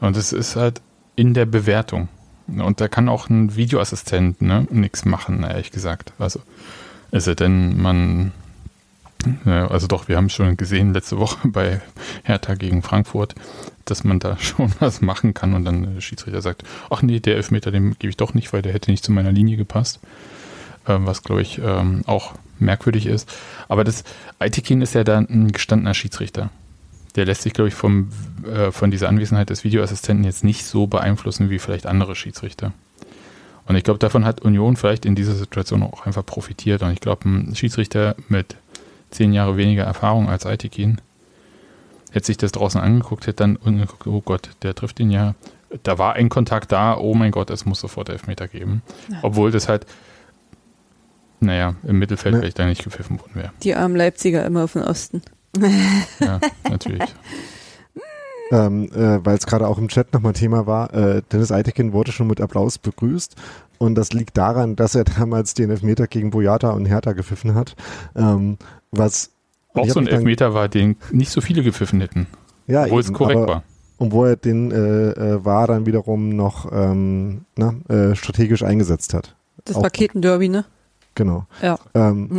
Und es ist halt in der Bewertung. Und da kann auch ein Videoassistent ne, nichts machen, ehrlich gesagt. Also, es sei denn, man also doch, wir haben schon gesehen letzte Woche bei Hertha gegen Frankfurt, dass man da schon was machen kann und dann der Schiedsrichter sagt, ach nee, der Elfmeter, den gebe ich doch nicht, weil der hätte nicht zu meiner Linie gepasst. Ähm, was, glaube ich, ähm, auch merkwürdig ist. Aber das Aitikin ist ja dann ein gestandener Schiedsrichter. Der lässt sich, glaube ich, vom, äh, von dieser Anwesenheit des Videoassistenten jetzt nicht so beeinflussen wie vielleicht andere Schiedsrichter. Und ich glaube, davon hat Union vielleicht in dieser Situation auch einfach profitiert. Und ich glaube, ein Schiedsrichter mit zehn Jahre weniger Erfahrung als Aitikin, hätte sich das draußen angeguckt, hätte dann geguckt, oh Gott, der trifft ihn ja. Da war ein Kontakt da, oh mein Gott, es muss sofort Elfmeter geben. Ja. Obwohl das halt, naja, im Mittelfeld ja. vielleicht da nicht gepfiffen worden wäre. Die armen Leipziger immer auf den Osten. ja, natürlich. ähm, äh, weil es gerade auch im Chat nochmal Thema war, äh, Dennis Eitekin wurde schon mit Applaus begrüßt und das liegt daran, dass er damals den Elfmeter gegen Boyata und Hertha gepfiffen hat. Ähm, was auch so ein Elfmeter war, den nicht so viele gepfiffen hätten. Ja, obwohl eben, es korrekt aber, war. Und wo er den äh, äh, war dann wiederum noch ähm, na, äh, strategisch eingesetzt hat. Das Paketenderby, ne? Genau. Ja. Ähm,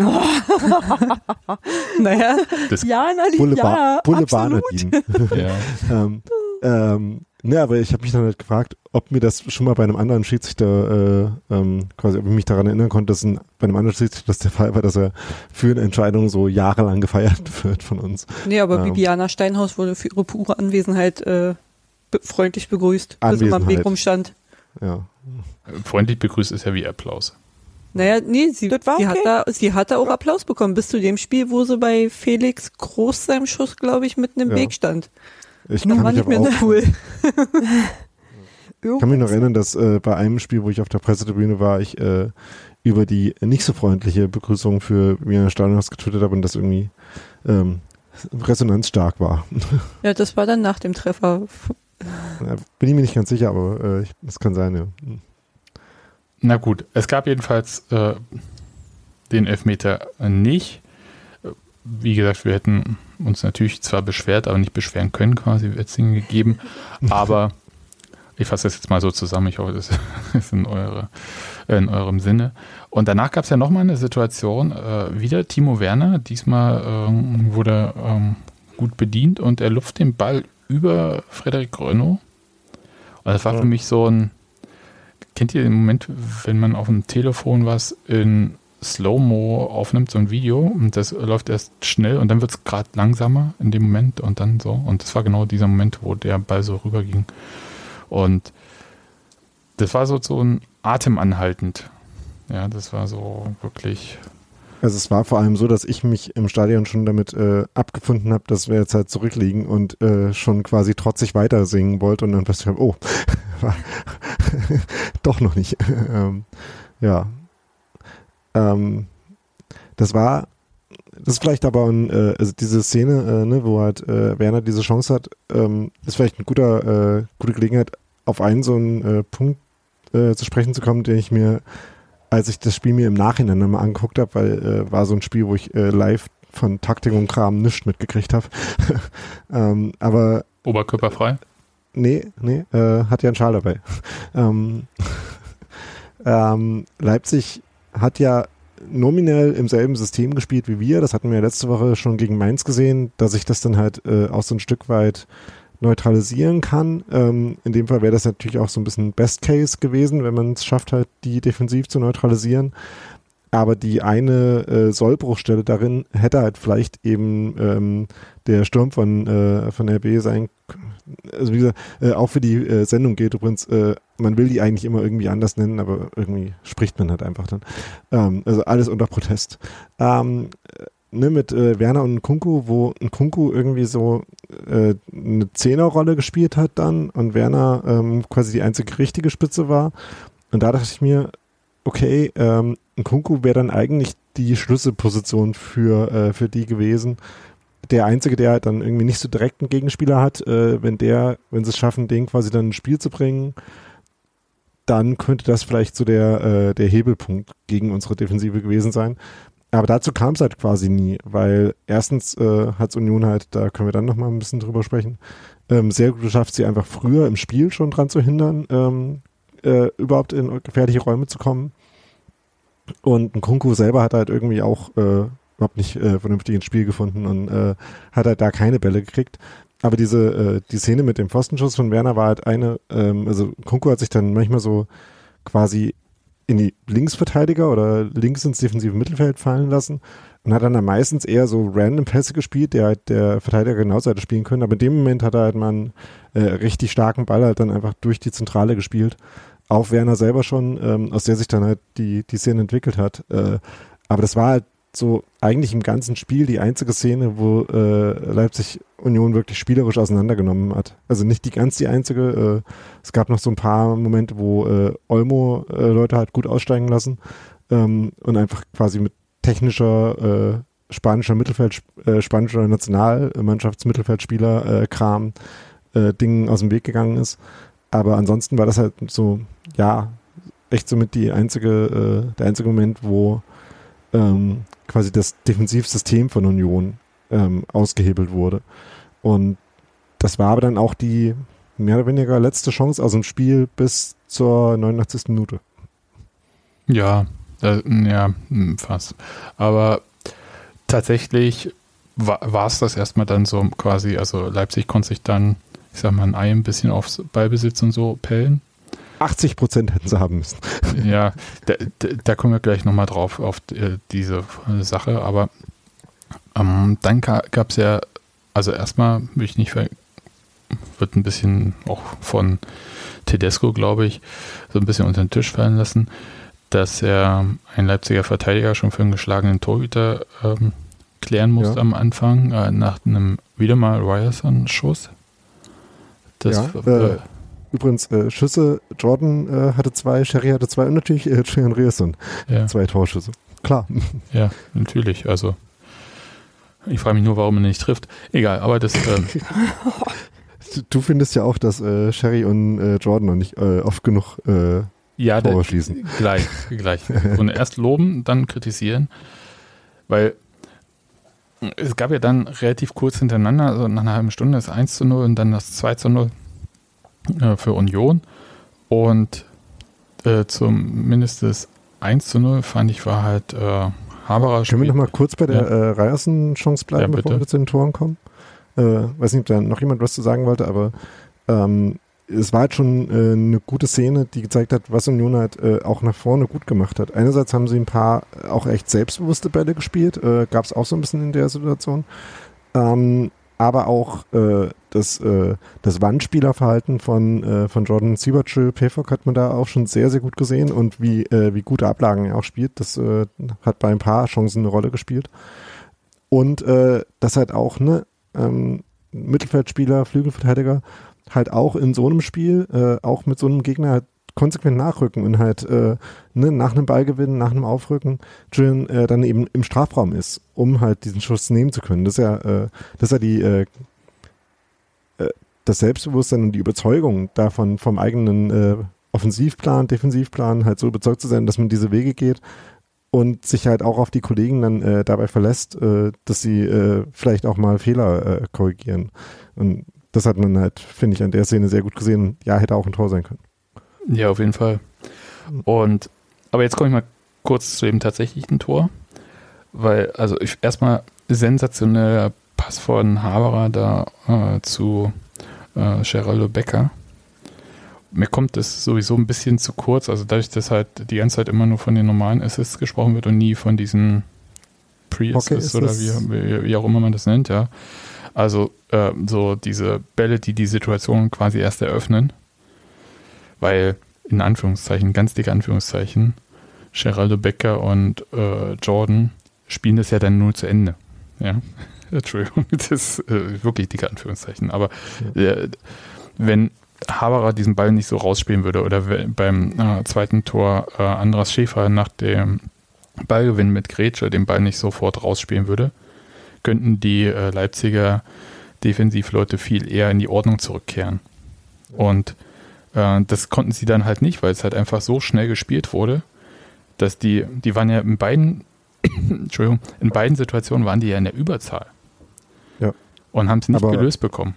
naja. Das ja, na, Boulevard, ja, Boulevard Nadine. ja. ähm, ähm, Ne, aber ich habe mich dann halt gefragt, ob mir das schon mal bei einem anderen Schiedsrichter äh, ähm, quasi, ob ich mich daran erinnern konnte, dass ein, bei einem anderen Schiedsrichter das der Fall war, dass er für eine Entscheidung so jahrelang gefeiert wird von uns. Nee, aber ähm, Bibiana Steinhaus wurde für ihre pure Anwesenheit äh, be freundlich begrüßt, bis immer am Weg rumstand. Ja. Freundlich begrüßt ist ja wie Applaus. Naja, nee, sie, sie, okay. hat da, sie hatte auch Applaus bekommen, bis zu dem Spiel, wo sie bei Felix Groß seinem Schuss, glaube ich, mitten im ja. Weg stand. Ich kann war nicht mehr so cool. Ich kann mich noch erinnern, dass äh, bei einem Spiel, wo ich auf der Pressetribüne war, ich äh, über die nicht so freundliche Begrüßung für Wiener Stadionhaus getwittert habe und das irgendwie ähm, resonanzstark war. Ja, das war dann nach dem Treffer. Ja, bin ich mir nicht ganz sicher, aber äh, das kann sein, ja. Na gut, es gab jedenfalls äh, den Elfmeter nicht. Wie gesagt, wir hätten uns natürlich zwar beschwert, aber nicht beschweren können, quasi, wird es gegeben. Aber ich fasse das jetzt mal so zusammen, ich hoffe, das ist in, eure, in eurem Sinne. Und danach gab es ja nochmal eine Situation, äh, wieder Timo Werner, diesmal ähm, wurde ähm, gut bedient und er luft den Ball über Frederik Renault. Und das war für mich so ein, kennt ihr den Moment, wenn man auf dem Telefon was in Slow-Mo aufnimmt, so ein Video, und das läuft erst schnell und dann wird es gerade langsamer in dem Moment und dann so. Und das war genau dieser Moment, wo der Ball so rüberging. Und das war so, so ein Atemanhaltend. Ja, das war so wirklich. Also es war vor allem so, dass ich mich im Stadion schon damit äh, abgefunden habe, dass wir jetzt halt zurückliegen und äh, schon quasi trotzig weiter singen wollte und dann festgestellt habe, oh, doch noch nicht. ähm, ja, ähm, das war, das ist vielleicht aber ein, äh, also diese Szene, äh, ne, wo halt äh, Werner diese Chance hat, ähm, ist vielleicht eine äh, gute Gelegenheit, auf einen so einen äh, Punkt äh, zu sprechen zu kommen, den ich mir, als ich das Spiel mir im Nachhinein nochmal angeguckt habe, weil war so ein Spiel, wo ich live von Taktik und Kram nichts mitgekriegt habe. ähm, aber Oberkörperfrei? Nee, nee, äh, hat ja einen Schal dabei. ähm, ähm, Leipzig hat ja nominell im selben System gespielt wie wir. Das hatten wir letzte Woche schon gegen Mainz gesehen, dass ich das dann halt äh, auch so ein Stück weit neutralisieren kann. Ähm, in dem Fall wäre das natürlich auch so ein bisschen Best Case gewesen, wenn man es schafft, halt die defensiv zu neutralisieren. Aber die eine äh, Sollbruchstelle darin hätte halt vielleicht eben ähm, der Sturm von, äh, von RB sein also wie gesagt, äh, auch für die äh, Sendung geht übrigens, äh, man will die eigentlich immer irgendwie anders nennen, aber irgendwie spricht man halt einfach dann. Ähm, also alles unter Protest. Ähm, ne, mit äh, Werner und Kunku, wo Kunku irgendwie so äh, eine Zehnerrolle gespielt hat dann und Werner ähm, quasi die einzige richtige Spitze war. Und da dachte ich mir, okay, ähm, ein Kunku wäre dann eigentlich die Schlüsselposition für, äh, für die gewesen. Der Einzige, der halt dann irgendwie nicht so direkt einen Gegenspieler hat, äh, wenn der, wenn sie es schaffen, den quasi dann ins Spiel zu bringen, dann könnte das vielleicht so der, äh, der Hebelpunkt gegen unsere Defensive gewesen sein. Aber dazu kam es halt quasi nie, weil erstens äh, hat Union halt, da können wir dann nochmal ein bisschen drüber sprechen, ähm, sehr gut geschafft, sie einfach früher im Spiel schon dran zu hindern, ähm, äh, überhaupt in gefährliche Räume zu kommen. Und ein Kunku selber hat halt irgendwie auch äh, überhaupt nicht äh, vernünftig ins Spiel gefunden und äh, hat halt da keine Bälle gekriegt. Aber diese äh, die Szene mit dem Pfostenschuss von Werner war halt eine, ähm, also Kunku hat sich dann manchmal so quasi in die Linksverteidiger oder links ins defensive Mittelfeld fallen lassen und hat dann, dann meistens eher so random Pässe gespielt, der halt der Verteidiger genauso hätte spielen können. Aber in dem Moment hat er halt mal einen äh, richtig starken Ball halt dann einfach durch die Zentrale gespielt. Auf Werner selber schon, ähm, aus der sich dann halt die, die Szene entwickelt hat. Äh, aber das war halt so eigentlich im ganzen Spiel die einzige Szene, wo äh, Leipzig Union wirklich spielerisch auseinandergenommen hat. Also nicht die ganz die einzige. Äh, es gab noch so ein paar Momente, wo äh, Olmo äh, Leute halt gut aussteigen lassen ähm, und einfach quasi mit technischer äh, spanischer Mittelfeld, äh, spanischer Nationalmannschaftsmittelfeldspieler äh, Kram äh, Dingen aus dem Weg gegangen ist. Aber ansonsten war das halt so, ja, echt somit die einzige, äh, der einzige Moment, wo ähm, quasi das Defensivsystem von Union ähm, ausgehebelt wurde. Und das war aber dann auch die mehr oder weniger letzte Chance aus dem Spiel bis zur 89. Minute. Ja, äh, ja, hm, fast. Aber tatsächlich war es das erstmal dann so quasi, also Leipzig konnte sich dann, ich sag mal, ein Ei ein bisschen aufs Ballbesitz und so pellen. 80 Prozent hätten sie haben müssen. Ja, da, da kommen wir gleich nochmal drauf auf äh, diese Sache. Aber ähm, dann gab es ja, also erstmal will ich nicht, wird ein bisschen auch von Tedesco, glaube ich, so ein bisschen unter den Tisch fallen lassen, dass er ein Leipziger Verteidiger schon für einen geschlagenen Torhüter ähm, klären musste ja. am Anfang, äh, nach einem wieder mal Ryerson-Schuss. Das ja, äh, äh Übrigens, äh, Schüsse, Jordan äh, hatte zwei, Sherry hatte zwei und natürlich äh, Julian Rierson. Ja. Zwei Torschüsse. Klar. Ja, natürlich. Also, ich frage mich nur, warum er nicht trifft. Egal, aber das. Ähm, du findest ja auch, dass äh, Sherry und äh, Jordan noch nicht äh, oft genug äh, ja, Tore schließen. Gleich, gleich. Und erst loben, dann kritisieren. Weil es gab ja dann relativ kurz hintereinander, also nach einer halben Stunde das 1 zu 0 und dann das 2 zu 0 äh, für Union. Und äh, zumindest das 1 zu 0 fand ich war halt äh, Haberer Können wir noch mal kurz bei der ja. äh, Ryerson-Chance bleiben, ja, bevor wir zu den Toren kommen? Äh, weiß nicht, ob da noch jemand was zu sagen wollte, aber ähm, es war halt schon äh, eine gute Szene, die gezeigt hat, was Union halt äh, auch nach vorne gut gemacht hat. Einerseits haben sie ein paar auch echt selbstbewusste Bälle gespielt, äh, gab es auch so ein bisschen in der Situation. Ähm, aber auch äh, das, äh, das Wandspielerverhalten von, äh, von Jordan Siebertschö Pefok hat man da auch schon sehr, sehr gut gesehen und wie, äh, wie gute Ablagen er auch spielt. Das äh, hat bei ein paar Chancen eine Rolle gespielt. Und äh, das halt auch, ne, ähm, Mittelfeldspieler, Flügelverteidiger, halt auch in so einem Spiel, äh, auch mit so einem Gegner halt konsequent nachrücken und halt äh, ne, nach einem Ballgewinn, nach einem Aufrücken Julian äh, dann eben im Strafraum ist, um halt diesen Schuss nehmen zu können. Das ist ja, äh, das ist ja die äh, das Selbstbewusstsein und die Überzeugung davon vom eigenen äh, Offensivplan, Defensivplan halt so überzeugt zu sein, dass man diese Wege geht und sich halt auch auf die Kollegen dann äh, dabei verlässt, äh, dass sie äh, vielleicht auch mal Fehler äh, korrigieren. Und das hat man halt, finde ich, an der Szene sehr gut gesehen. Ja, hätte auch ein Tor sein können. Ja, auf jeden Fall. Und aber jetzt komme ich mal kurz zu dem tatsächlichen Tor, weil also ich, erstmal sensationeller Pass von Haberer da äh, zu äh, Geraldo Becker. Mir kommt das sowieso ein bisschen zu kurz, also dadurch, dass halt die ganze Zeit immer nur von den normalen Assists gesprochen wird und nie von diesen Pre-Assists okay, oder wie, wie, auch immer man das nennt, ja. Also äh, so diese Bälle, die die Situation quasi erst eröffnen weil in Anführungszeichen, ganz dicke Anführungszeichen, Geraldo Becker und äh, Jordan spielen das ja dann nur zu Ende. Ja. Entschuldigung, das ist äh, wirklich dicke Anführungszeichen. Aber äh, wenn Haberer diesen Ball nicht so rausspielen würde oder beim äh, zweiten Tor äh, Andras Schäfer nach dem Ballgewinn mit Grätsche den Ball nicht sofort rausspielen würde, könnten die äh, Leipziger Defensivleute viel eher in die Ordnung zurückkehren. Und äh, das konnten sie dann halt nicht, weil es halt einfach so schnell gespielt wurde, dass die, die waren ja in beiden, Entschuldigung, in beiden Situationen waren die ja in der Überzahl. Und haben es nicht Aber- gelöst bekommen.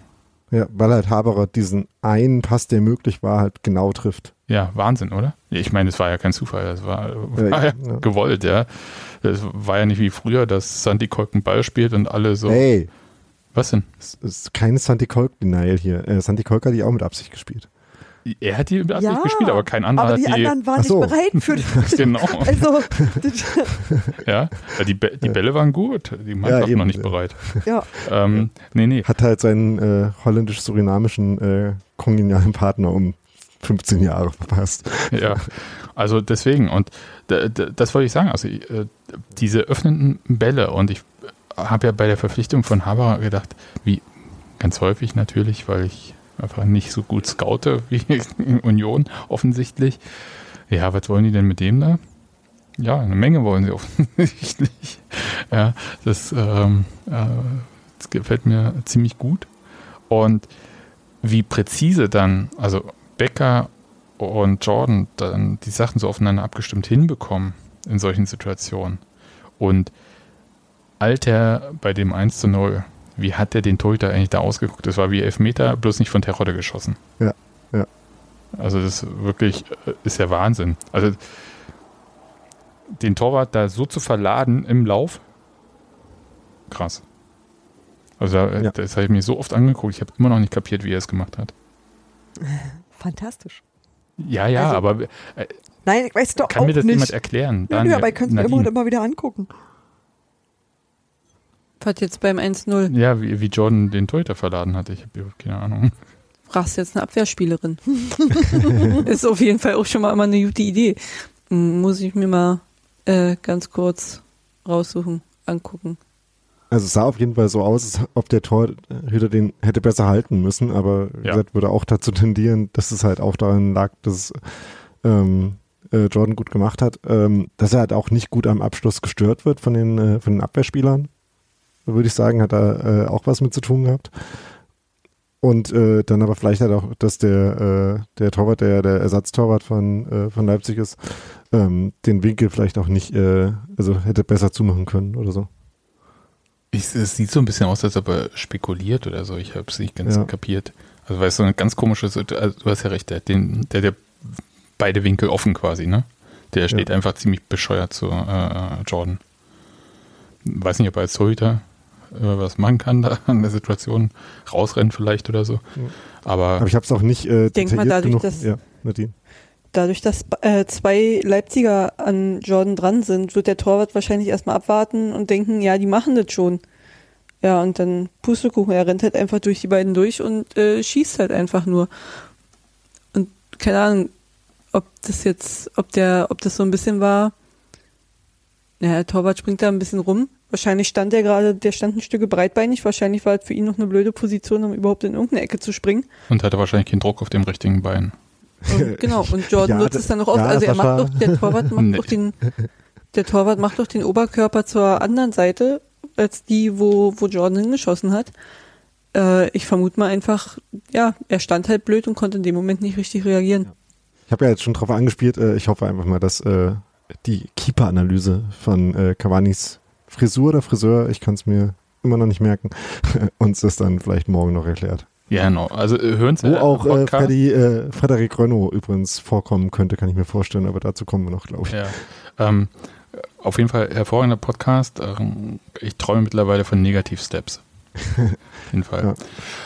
Ja, weil halt Haberer diesen einen Pass, der möglich war, halt genau trifft. Ja, Wahnsinn, oder? Ich meine, es war ja kein Zufall, das war, war ja, ja. gewollt, ja. Es war ja nicht wie früher, dass Sandy Kolk einen Ball spielt und alle so. Ey, Was denn? es ist keine Santi Kolk-Denial hier. Äh, Santi Kolk hat die auch mit Absicht gespielt. Er hat die Absicht Ja, gespielt, aber kein anderer Aber die hat die. anderen waren so. nicht bereit für genau. Also, Ja, die, Bä- die Bälle waren gut, die Mannschaft eben. noch nicht bereit. ja. Ähm, nee, nee. Hat halt seinen äh, holländisch-surinamischen äh, kongenialen Partner um 15 Jahre verpasst. Ja, also deswegen. Und das wollte ich sagen. Also äh, diese öffnenden Bälle und ich habe ja bei der Verpflichtung von Haber gedacht, wie ganz häufig natürlich, weil ich einfach nicht so gut scoute wie Union offensichtlich. Ja, was wollen die denn mit dem da? Ja, eine Menge wollen sie offensichtlich. Ja, das, ähm, äh, das gefällt mir ziemlich gut. Und wie präzise dann, also Becker und Jordan dann die Sachen so aufeinander abgestimmt hinbekommen in solchen Situationen. Und Alter bei dem 1 zu 0, wie hat der den Torhüter eigentlich da ausgeguckt? Das war wie Elfmeter, bloß nicht von Terodde geschossen. Ja, ja. Also das wirklich äh, ist ja Wahnsinn. Also den Torwart da so zu verladen im Lauf, krass. Also da, Ja. das habe ich mir so oft angeguckt, ich habe immer noch nicht kapiert, wie er es gemacht hat. fantastisch. Ja, ja, Also, aber äh, Nein, ich weiß doch kann auch mir das nicht. jemand erklären? Daniel, aber ihr könnt es mir immer und immer wieder angucken. Was jetzt beim 1-0? Ja, wie, wie Jordan den Torhüter verladen hatte. Ich habe überhaupt keine Ahnung. Fragst jetzt eine Abwehrspielerin. ist auf jeden Fall auch schon mal immer eine gute Idee. Muss ich mir mal äh, ganz kurz raussuchen, angucken. Also es sah auf jeden Fall so aus, als ob der Torhüter den hätte besser halten müssen, aber Ja. gesagt, würde auch dazu tendieren, dass es halt auch daran lag, dass ähm, äh, Jordan gut gemacht hat, ähm, dass er halt auch nicht gut am Abschluss gestört wird von den, äh, von den Abwehrspielern. Würde ich sagen, hat da äh, auch was mit zu tun gehabt. Und äh, dann aber vielleicht halt auch, dass der, äh, der Torwart, der der Ersatztorwart von, äh, von Leipzig ist, ähm, den Winkel vielleicht auch nicht, äh, also hätte besser zumachen können oder so. Ich, es sieht so ein bisschen aus, als ob er spekuliert oder so. Ich habe es nicht ganz Ja. kapiert. Also weil es so eine ganz komische Situation, also du hast ja recht, der, den, der, der beide Winkel offen quasi, ne? Der steht Ja. einfach ziemlich bescheuert zu äh, Jordan. Weiß nicht, ob er als Torhüter was machen kann da an der Situation. Rausrennen vielleicht oder so. Aber, Aber ich habe es auch nicht äh, Denk mal, dadurch, genug. dass- ja, Nadine. Dadurch, dass äh, zwei Leipziger an Jordan dran sind, wird der Torwart wahrscheinlich erstmal abwarten und denken, ja, die machen das schon. Ja, und dann Pustekuchen, er rennt halt einfach durch die beiden durch und äh, schießt halt einfach nur. Und keine Ahnung, ob das jetzt, ob der, ob das so ein bisschen war, ja, der Torwart springt da ein bisschen rum. Wahrscheinlich stand der gerade, der stand ein Stück breitbeinig. Wahrscheinlich war es für ihn noch eine blöde Position, um überhaupt in irgendeine Ecke zu springen. und hatte wahrscheinlich keinen Druck auf dem richtigen Bein. Und, genau, und Jordan Ja, nutzt es dann noch aus. ja, also er macht doch, der Torwart macht Nee. doch den, der Torwart macht doch den Oberkörper zur anderen Seite, als die, wo, wo Jordan hingeschossen hat. Äh, ich vermute mal einfach, ja, er stand halt blöd und konnte in dem Moment nicht richtig reagieren. Ich habe ja jetzt schon drauf angespielt. Äh, ich hoffe einfach mal, dass äh, die Keeper-Analyse von äh, Cavanis Frisur oder Friseur, ich kann es mir immer noch nicht merken, uns das dann vielleicht morgen noch erklärt. Ja, genau. Also äh, hören Sie Wo auch äh? Freddy, äh, Frederik Renault übrigens vorkommen könnte, kann ich mir vorstellen, aber dazu kommen wir noch, glaube ich. Ja. Ähm, auf jeden Fall hervorragender Podcast. Ähm, Ich träume mittlerweile von Negativ-Steps. auf jeden Fall. Ja.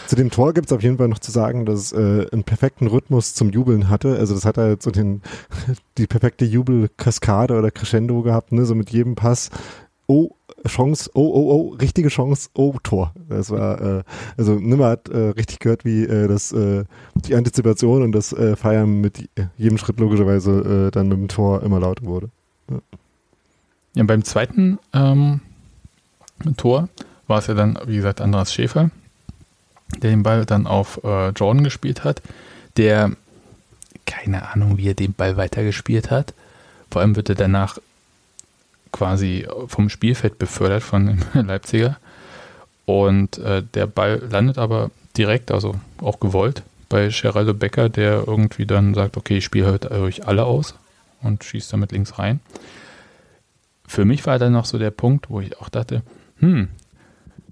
Zu dem Tor gibt es auf jeden Fall noch zu sagen, dass es äh, einen perfekten Rhythmus zum Jubeln hatte. Also das hat er so den, die perfekte Jubelkaskade oder Crescendo gehabt, ne? so mit jedem Pass. Oh, Chance, oh, oh, oh, richtige Chance, oh, Tor. Das war, äh, also Nimmer hat äh, richtig gehört, wie äh, das, äh, die Antizipation und das äh, Feiern mit jedem Schritt logischerweise äh, dann mit dem Tor immer lauter wurde. Ja, beim zweiten ähm, Tor war es ja dann, wie gesagt, Andras Schäfer, der den Ball dann auf äh, Jordan gespielt hat, der keine Ahnung, wie er den Ball weitergespielt hat. Vor allem wird er danach quasi vom Spielfeld befördert von dem Leipziger. Und äh, der Ball landet aber direkt, also auch gewollt, bei Geraldo Becker, der irgendwie dann sagt, okay, ich spiele heute euch alle aus und schießt damit links rein. Für mich war dann noch so der Punkt, wo ich auch dachte, hm,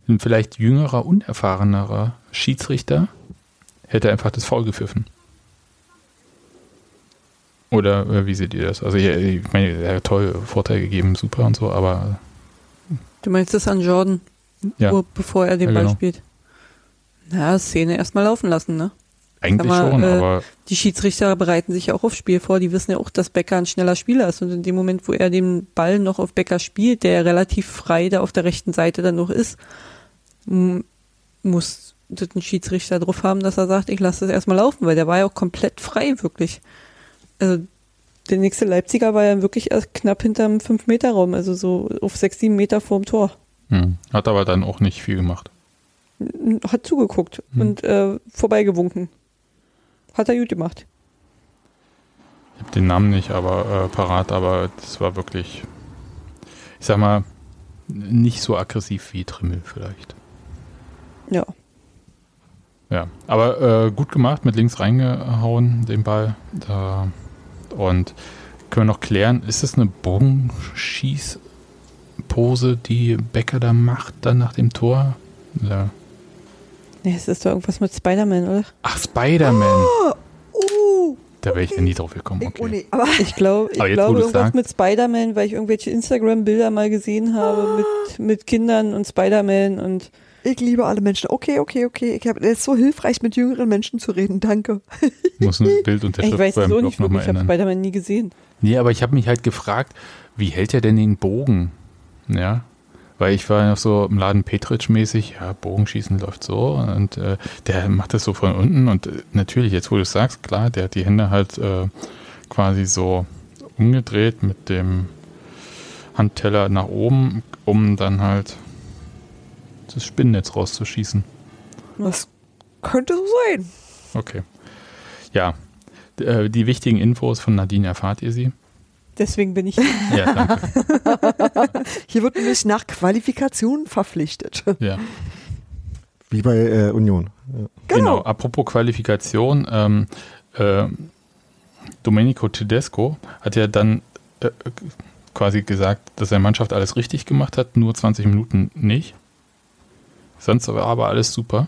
ein vielleicht jüngerer, unerfahrenerer Schiedsrichter hätte einfach das Foul gepfiffen. Oder äh, wie seht ihr das? Also ja, ich meine, er hat toll Vorteil gegeben, super und so, aber Du meinst das an Jordan, ja, bevor er den Ja, Ball genau. spielt? Na, Szene erstmal laufen lassen, ne? eigentlich Aber, schon, äh, aber Die Schiedsrichter bereiten sich ja auch aufs Spiel vor. Die wissen ja auch, dass Becker ein schneller Spieler ist. Und in dem Moment, wo er den Ball noch auf Becker spielt, der ja relativ frei da auf der rechten Seite dann noch ist, muss ein Schiedsrichter drauf haben, dass er sagt, ich lasse das erstmal laufen, weil der war ja auch komplett frei, wirklich. Also der nächste Leipziger war ja wirklich erst knapp hinterm 5-Meter-Raum, also so auf 6, 7 Meter vorm Tor. hm, hat aber dann auch nicht viel gemacht. Hat zugeguckt Hm. und äh, vorbeigewunken. Hat er gut gemacht. Ich habe den Namen nicht aber äh, parat, aber das war wirklich, ich sag mal, nicht so aggressiv wie Trimmel vielleicht. Ja. Ja, aber äh, gut gemacht, mit links reingehauen, den Ball. Da. Und können wir noch klären, ist das eine Bogenschießpose, die Becker da macht, dann nach dem Tor? Ja. Nee, es ist doch irgendwas mit Spider-Man, oder? Ach, Spider-Man. Uh, Da wäre ich ja nie drauf gekommen. ich, oh Okay. nee, aber Ich glaube, ich glaube irgendwas sagst. mit Spider-Man, weil ich irgendwelche Instagram-Bilder mal gesehen habe mit, mit Kindern und Spider-Man und ich liebe alle Menschen. Okay, okay, okay. Ich habe es ist so hilfreich, mit jüngeren Menschen zu reden. Danke. Muss eine Bildunterschrift ich weiß beim es Blog nicht wirklich, nochmal ich habe. Spider-Man nie gesehen. Nee, aber ich habe mich halt gefragt, wie hält er denn den Bogen? Ja, weil ich war noch so im Laden Petritsch-mäßig, ja, Bogenschießen läuft so und äh, der macht das so von unten und äh, natürlich, jetzt wo du es sagst, klar, der hat die Hände halt äh, quasi so umgedreht mit dem Handteller nach oben, um dann halt das Spinnennetz rauszuschießen. Das könnte so sein. Okay. Ja, d- äh, die wichtigen Infos von Nadine erfahrt ihr sie. Deswegen bin ich. Ja, danke. Hier wird nämlich nach Qualifikation verpflichtet. ja. Wie bei äh, Union. Ja. Genau. apropos Qualifikation, ähm, äh, Domenico Tedesco hat ja dann äh, quasi gesagt, dass seine Mannschaft alles richtig gemacht hat, nur 20 Minuten nicht. Sonst war aber alles super.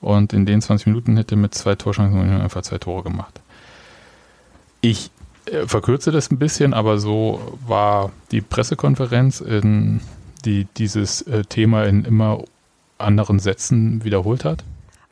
Und in den 20 Minuten hätte er mit zwei Torschancen einfach zwei Tore gemacht. Ich äh, verkürze das ein bisschen, aber so war die Pressekonferenz, in, die dieses äh, Thema in immer anderen Sätzen wiederholt hat.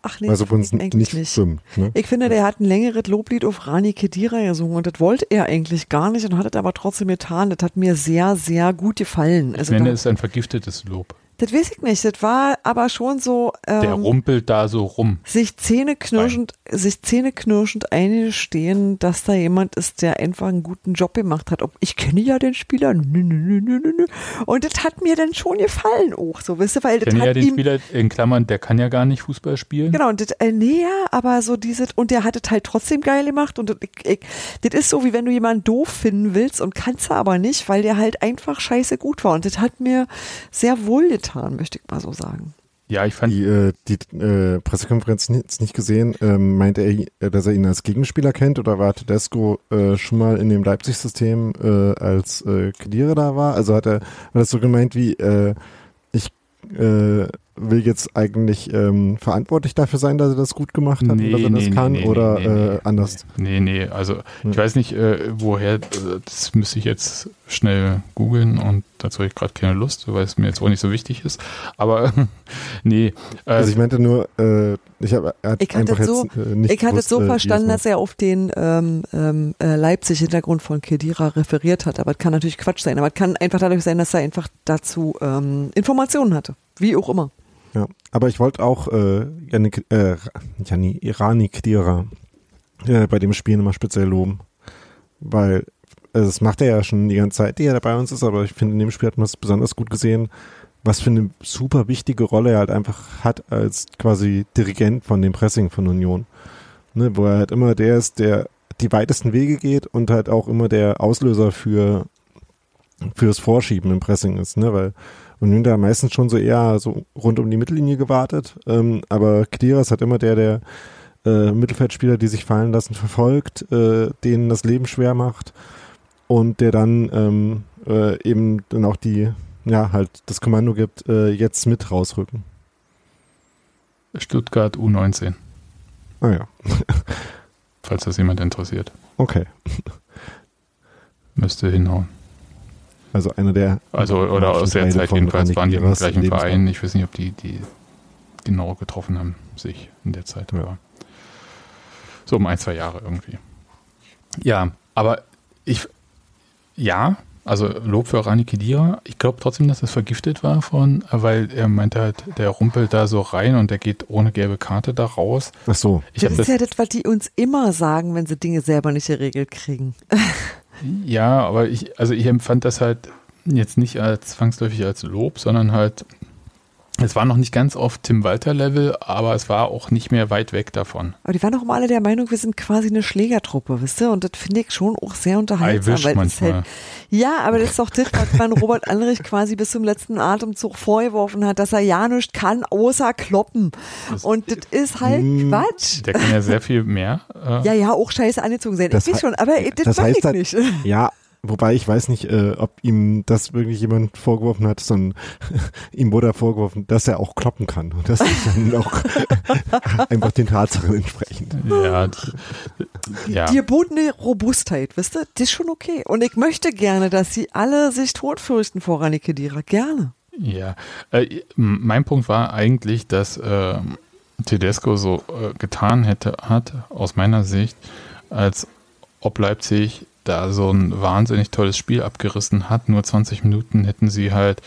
Ach nee, Also uns eigentlich nicht, nicht. stimmt. Ne? Ich finde, der hat ein längeres Loblied auf Rani Kedira gesungen und das wollte er eigentlich gar nicht und hat es aber trotzdem getan. Das hat mir sehr, sehr gut gefallen. Ich Also nenne da, es ein vergiftetes Lob. Das weiß ich nicht. Das war aber schon so Der ähm, rumpelt da so rum. sich zähneknirschend, sich zähneknirschend eingestehen, dass da jemand ist, der einfach einen guten Job gemacht hat. Ob ich kenne ja den Spieler, nö, nö, nö, nö, und das hat mir dann schon gefallen auch, so wisst ihr, weil das kenne ja den ihm Spieler in Klammern, der kann ja gar nicht Fußball spielen. Genau, und das, äh, nee, ja, aber so dieses, und der hat es halt trotzdem geil gemacht und das, ich, ich, das ist so, wie wenn du jemanden doof finden willst und kannst aber nicht, weil der halt einfach scheiße gut war und das hat mir sehr wohl getan, möchte ich mal so sagen. Ja, ich fand, Die, äh, die äh, Pressekonferenz nicht, nicht gesehen. Ähm, meint er, äh, dass er ihn als Gegenspieler kennt oder war Tedesco äh, schon mal in dem Leipzig-System äh, als äh, Kedira da war? Also hat er, war das so gemeint wie, äh, ich äh, will jetzt eigentlich ähm, verantwortlich dafür sein, dass er das gut gemacht hat Nee, und dass er nee, das nee, kann nee, oder nee, nee, äh, anders? nee, nee, also Hm. ich weiß nicht, äh, woher, äh, das müsste ich jetzt schnell googeln und dazu habe ich gerade keine Lust, weil es mir jetzt auch nicht so wichtig ist. Aber nee, äh, Also ich meinte nur, äh, ich habe er hat Ich hatte einfach so- jetzt äh, nicht ich hatte es gewusst, so verstanden, dass er auf den ähm, ähm, äh, Leipzig-Hintergrund von Kedira referiert hat, aber es kann natürlich Quatsch sein, aber es kann einfach dadurch sein, dass er einfach dazu ähm, Informationen hatte, wie auch immer. Ja, aber ich wollte auch äh, Janik, äh, Jani, Irani Kedira äh, bei dem Spiel nochmal speziell loben, weil also das macht er ja schon die ganze Zeit, die er bei uns ist, aber ich finde, in dem Spiel hat man es besonders gut gesehen, was für eine super wichtige Rolle er halt einfach hat als quasi Dirigent von dem Pressing von Union. Ne, wo er halt immer der ist, der die weitesten Wege geht und halt auch immer der Auslöser für fürs Vorschieben im Pressing ist, ne, weil Union da meistens schon so eher so rund um die Mittellinie gewartet, ähm, aber Kliras hat immer der, der äh, Mittelfeldspieler, die sich fallen lassen, verfolgt, äh, denen das Leben schwer macht und der dann ähm, äh, eben dann auch die, ja, halt das Kommando gibt, äh, jetzt mit rausrücken. Stuttgart U19. Ah ja. Falls das jemand interessiert. Okay. Müsste hinhauen. Also einer der. Also, oder aus der Zeit jedenfalls waren die im gleichen Verein. Ich weiß nicht, ob die, die genau getroffen haben, sich in der Zeit. Ja. So um ein, zwei Jahre irgendwie. Ja, aber ich, ja, also Lob für Rani Kedira. Ich glaube trotzdem, dass das vergiftet war von, weil er meinte halt, der rumpelt da so rein und der geht ohne gelbe Karte da raus. Ach so. Ich das ist das ja das, was die uns immer sagen, wenn sie Dinge selber nicht geregelt kriegen. ja, aber ich, also ich empfand das halt jetzt nicht als zwangsläufig als Lob, sondern halt es war noch nicht ganz auf Tim Walter-Level, aber es war auch nicht mehr weit weg davon. Aber die waren doch immer alle der Meinung, wir sind quasi eine Schlägertruppe, wisst ihr? Und das finde ich schon auch sehr unterhaltsam. Weil manchmal. Halt, ja, aber das ist doch das, was man Robert Anrich quasi bis zum letzten Atemzug vorgeworfen hat, dass er ja nichts kann, außer kloppen. Das Und das ist halt mh, Quatsch. Der kann ja sehr viel mehr. Äh ja, ja, auch scheiße angezogen sein. Das ich weiß schon, aber das, das heißt ich nicht. Ja, Wobei ich weiß nicht, äh, ob ihm das wirklich jemand vorgeworfen hat, sondern ihm wurde vorgeworfen, dass er auch kloppen kann. Und das ist dann auch einfach den Tatsachen entsprechend. Ja, ja. Die gebotene Robustheit, wisst ihr, das ist schon okay. Und ich möchte gerne, dass sie alle sich tot fürchten vor Rani Kedira. Gerne. Ja, äh, mein Punkt war eigentlich, dass äh, Tedesco so äh, getan hätte, hat, aus meiner Sicht, als ob Leipzig da so ein wahnsinnig tolles Spiel abgerissen hat. Nur 20 Minuten hätten sie halt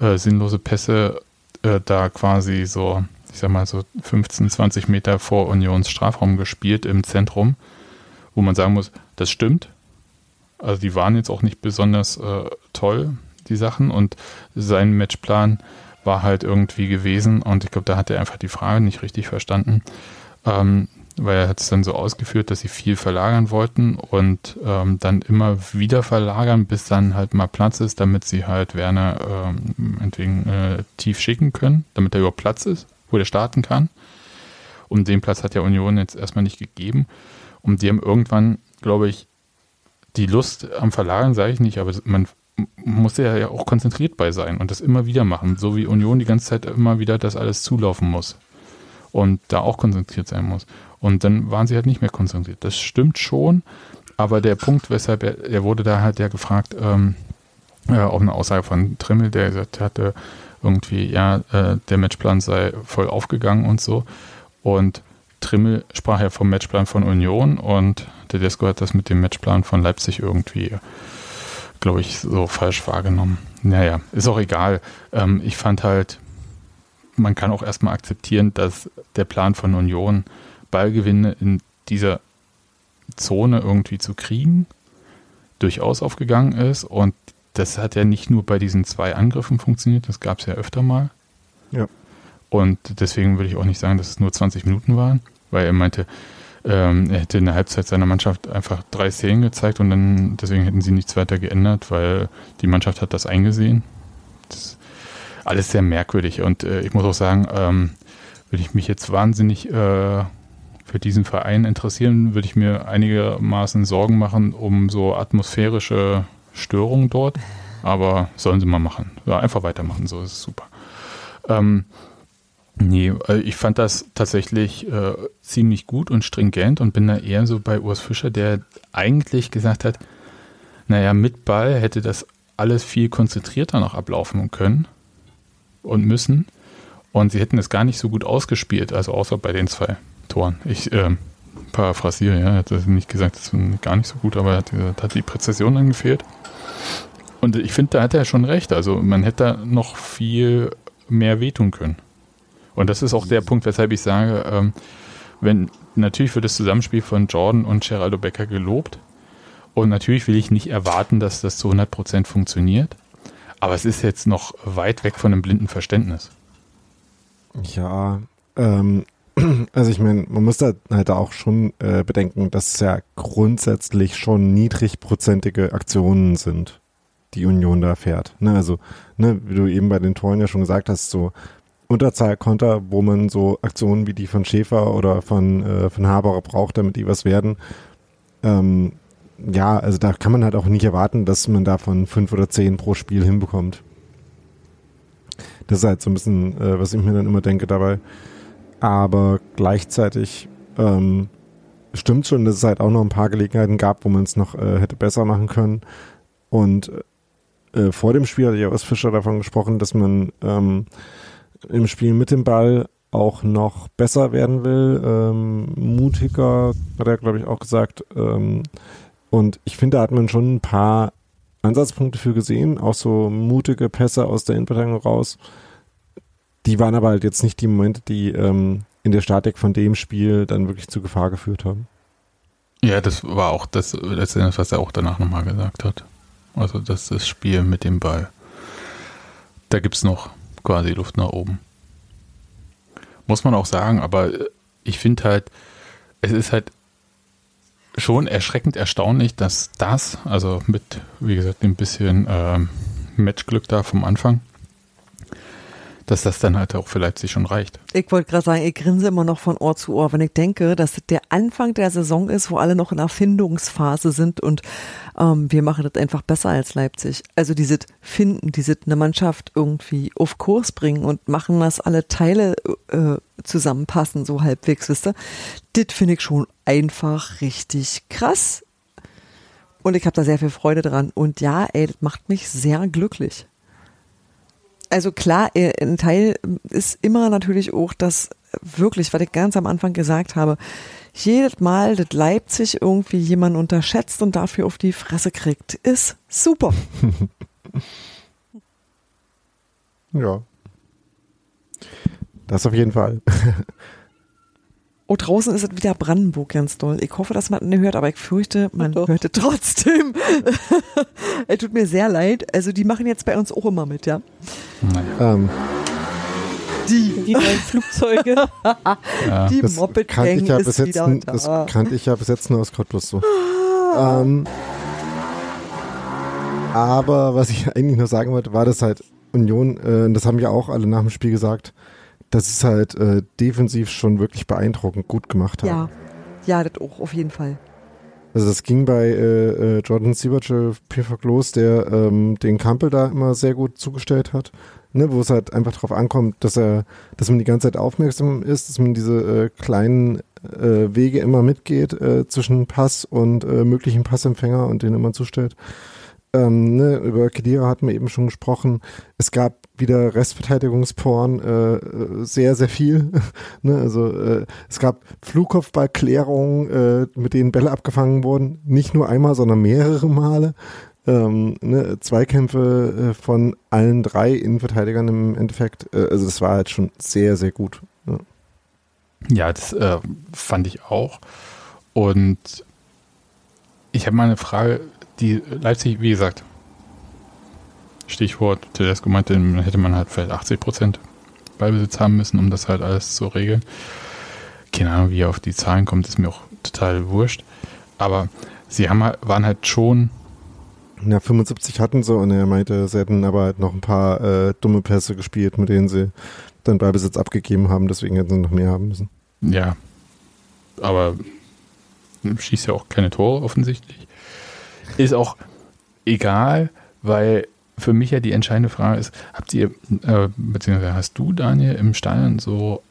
äh, sinnlose Pässe äh, da quasi so, ich sag mal so 15, 20 Meter vor Unions Strafraum gespielt im Zentrum, wo man sagen muss, das stimmt. Also die waren jetzt auch nicht besonders äh, toll, die Sachen. Und sein Matchplan war halt irgendwie gewesen. Und ich glaube, da hat er einfach die Frage nicht richtig verstanden. Ähm, weil er hat es dann so ausgeführt, dass sie viel verlagern wollten und ähm, dann immer wieder verlagern, bis dann halt mal Platz ist, damit sie halt Werner ähm, entwegen äh, tief schicken können, damit er überhaupt Platz ist, wo der starten kann. Und den Platz hat ja Union jetzt erstmal nicht gegeben. Und die haben irgendwann, glaube ich, die Lust am Verlagern, sage ich nicht, aber man muss ja auch konzentriert bei sein und das immer wieder machen, so wie Union die ganze Zeit immer wieder das alles zulaufen muss und da auch konzentriert sein muss. Und dann waren sie halt nicht mehr konzentriert. Das stimmt schon, aber der Punkt, weshalb er, er wurde da halt ja gefragt, ähm, äh, auch eine Aussage von Trimmel, der gesagt hatte, irgendwie, ja, äh, der Matchplan sei voll aufgegangen und so. Und Trimmel sprach ja vom Matchplan von Union und der Desko hat das mit dem Matchplan von Leipzig irgendwie, glaube ich, so falsch wahrgenommen. Naja, ist auch egal. Ähm, ich fand halt, man kann auch erstmal akzeptieren, dass der Plan von Union Ballgewinne in dieser Zone irgendwie zu kriegen, durchaus aufgegangen ist. Und das hat ja nicht nur bei diesen zwei Angriffen funktioniert, das gab es ja öfter mal. Ja. Und deswegen würde ich auch nicht sagen, dass es nur 20 Minuten waren, weil er meinte, ähm, er hätte in der Halbzeit seiner Mannschaft einfach drei Szenen gezeigt und dann deswegen hätten sie nichts weiter geändert, weil die Mannschaft hat das eingesehen. Das ist alles sehr merkwürdig und äh, ich muss auch sagen, ähm, würde ich mich jetzt wahnsinnig äh, für diesen Verein interessieren, würde ich mir einigermaßen Sorgen machen um so atmosphärische Störungen dort. Aber sollen sie mal machen. Ja, einfach weitermachen, so ist es super. Ähm, nee, äh, ich fand das tatsächlich äh, ziemlich gut und stringent und bin da eher so bei Urs Fischer, der eigentlich gesagt hat, naja, mit Ball hätte das alles viel konzentrierter noch ablaufen können und müssen. Und sie hätten es gar nicht so gut ausgespielt, also außer bei den zwei Toren. Ich äh, paraphrasiere, ja, er hat nicht gesagt, das ist gar nicht so gut, aber er hat gesagt, hat die Präzision dann gefehlt. Und ich finde, da hat er schon recht. Also man hätte noch viel mehr wehtun können. Und das ist auch der Punkt, weshalb ich sage, ähm, wenn natürlich wird das Zusammenspiel von Jordan und Geraldo Becker gelobt. Und natürlich will ich nicht erwarten, dass das zu 100% funktioniert. Aber es ist jetzt noch weit weg von einem blinden Verständnis. Ja, ähm, also ich meine, man muss da halt auch schon äh, bedenken, dass es ja grundsätzlich schon niedrigprozentige Aktionen sind, die Union da fährt. Ne, also, ne, wie du eben bei den Toren ja schon gesagt hast, so Unterzahlkonter, wo man so Aktionen wie die von Schäfer oder von, äh, von Haberer braucht, damit die was werden. Ähm, ja, also da kann man halt auch nicht erwarten, dass man davon fünf oder zehn pro Spiel hinbekommt. Das ist halt so ein bisschen, äh, was ich mir dann immer denke dabei. Aber gleichzeitig ähm, stimmt schon, dass es halt auch noch ein paar Gelegenheiten gab, wo man es noch äh, hätte besser machen können. Und äh, vor dem Spiel hatte ja aus Fischer davon gesprochen, dass man ähm, im Spiel mit dem Ball auch noch besser werden will. Ähm, mutiger, hat er, glaube ich, auch gesagt. Ähm, und ich finde, da hat man schon ein paar Ansatzpunkte für gesehen, auch so mutige Pässe aus der Innenverteidigung raus. Die waren aber halt jetzt nicht die Momente, die ähm, in der Statik von dem Spiel dann wirklich zu Gefahr geführt haben. Ja, das war auch das letztendlich, was er auch danach nochmal gesagt hat. Also das das Spiel mit dem Ball. Da gibt es noch quasi Luft nach oben. Muss man auch sagen, aber ich finde halt, es ist halt schon erschreckend erstaunlich, dass das, also mit, wie gesagt, ein bisschen äh, Matchglück da vom Anfang, dass das dann halt auch für Leipzig schon reicht. Ich wollte gerade sagen, ich grinse immer noch von Ohr zu Ohr, wenn ich denke, dass das der Anfang der Saison ist, wo alle noch in Erfindungsphase sind und ähm, wir machen das einfach besser als Leipzig. Also dieses Finden, dieses eine Mannschaft irgendwie auf Kurs bringen und machen, dass alle Teile äh, zusammenpassen, so halbwegs, wisst ihr. Das finde ich schon einfach richtig krass. Und ich habe da sehr viel Freude dran. Und ja, ey, das macht mich sehr glücklich also klar, äh, ein Teil ist immer natürlich auch das wirklich, was ich ganz am Anfang gesagt habe, jedes Mal, dass Leipzig irgendwie jemand unterschätzt und dafür auf die Fresse kriegt, ist super. ja. Das auf jeden Fall. Oh, draußen ist es wieder Brandenburg ganz doll. Ich hoffe, dass man nicht hört, aber ich fürchte, man Doch. hört es trotzdem. es tut mir sehr leid. Also die machen jetzt bei uns auch immer mit, ja. Naja. Ähm. Die. Die neuen Flugzeuge. ja. Die Moped Gang ich ja ist bis wieder da. Das kannte ich ja bis jetzt nur aus Cottbus so. ähm, aber was ich eigentlich nur sagen wollte, war, dass halt Union, äh, das haben ja auch alle nach dem Spiel gesagt, dass es halt äh, defensiv schon wirklich beeindruckend gut gemacht hat. Ja, ja, das auch, auf jeden Fall. Also das ging bei äh, äh, Jordan Siebertje Pierre los, der ähm, den Kampel da immer sehr gut zugestellt hat, ne, wo es halt einfach darauf ankommt, dass er, dass man die ganze Zeit aufmerksam ist, dass man diese äh, kleinen äh, Wege immer mitgeht äh, zwischen Pass und äh, möglichen Passempfänger und den immer zustellt. Ähm, ne, über Kedira hatten wir eben schon gesprochen. Es gab wieder Restverteidigungsporn, äh, sehr, sehr viel. ne, also äh, es gab Flugkopfballklärungen, äh, mit denen Bälle abgefangen wurden. Nicht nur einmal, sondern mehrere Male. Ähm, ne, Zweikämpfe äh, von allen drei Innenverteidigern im Endeffekt. Äh, also das war halt schon sehr, sehr gut. Ja, ja das äh, fand ich auch. Und ich habe mal eine Frage, die Leipzig, wie gesagt, Stichwort Tedesco meinte, hätte man halt vielleicht 80 Prozent Ballbesitz haben müssen, um das halt alles zu regeln. Keine Ahnung, wie er auf die Zahlen kommt, ist mir auch total wurscht. Aber sie haben, halt, waren halt schon. Ja, 75 hatten sie und er meinte, sie hätten aber halt noch ein paar äh, dumme Pässe gespielt, mit denen sie dann Ballbesitz abgegeben haben, deswegen hätten sie noch mehr haben müssen. Ja, aber schießt ja auch keine Tore offensichtlich. Ist auch egal, weil für mich ja die entscheidende Frage ist, habt ihr, äh, beziehungsweise hast du, Daniel, im Stadion so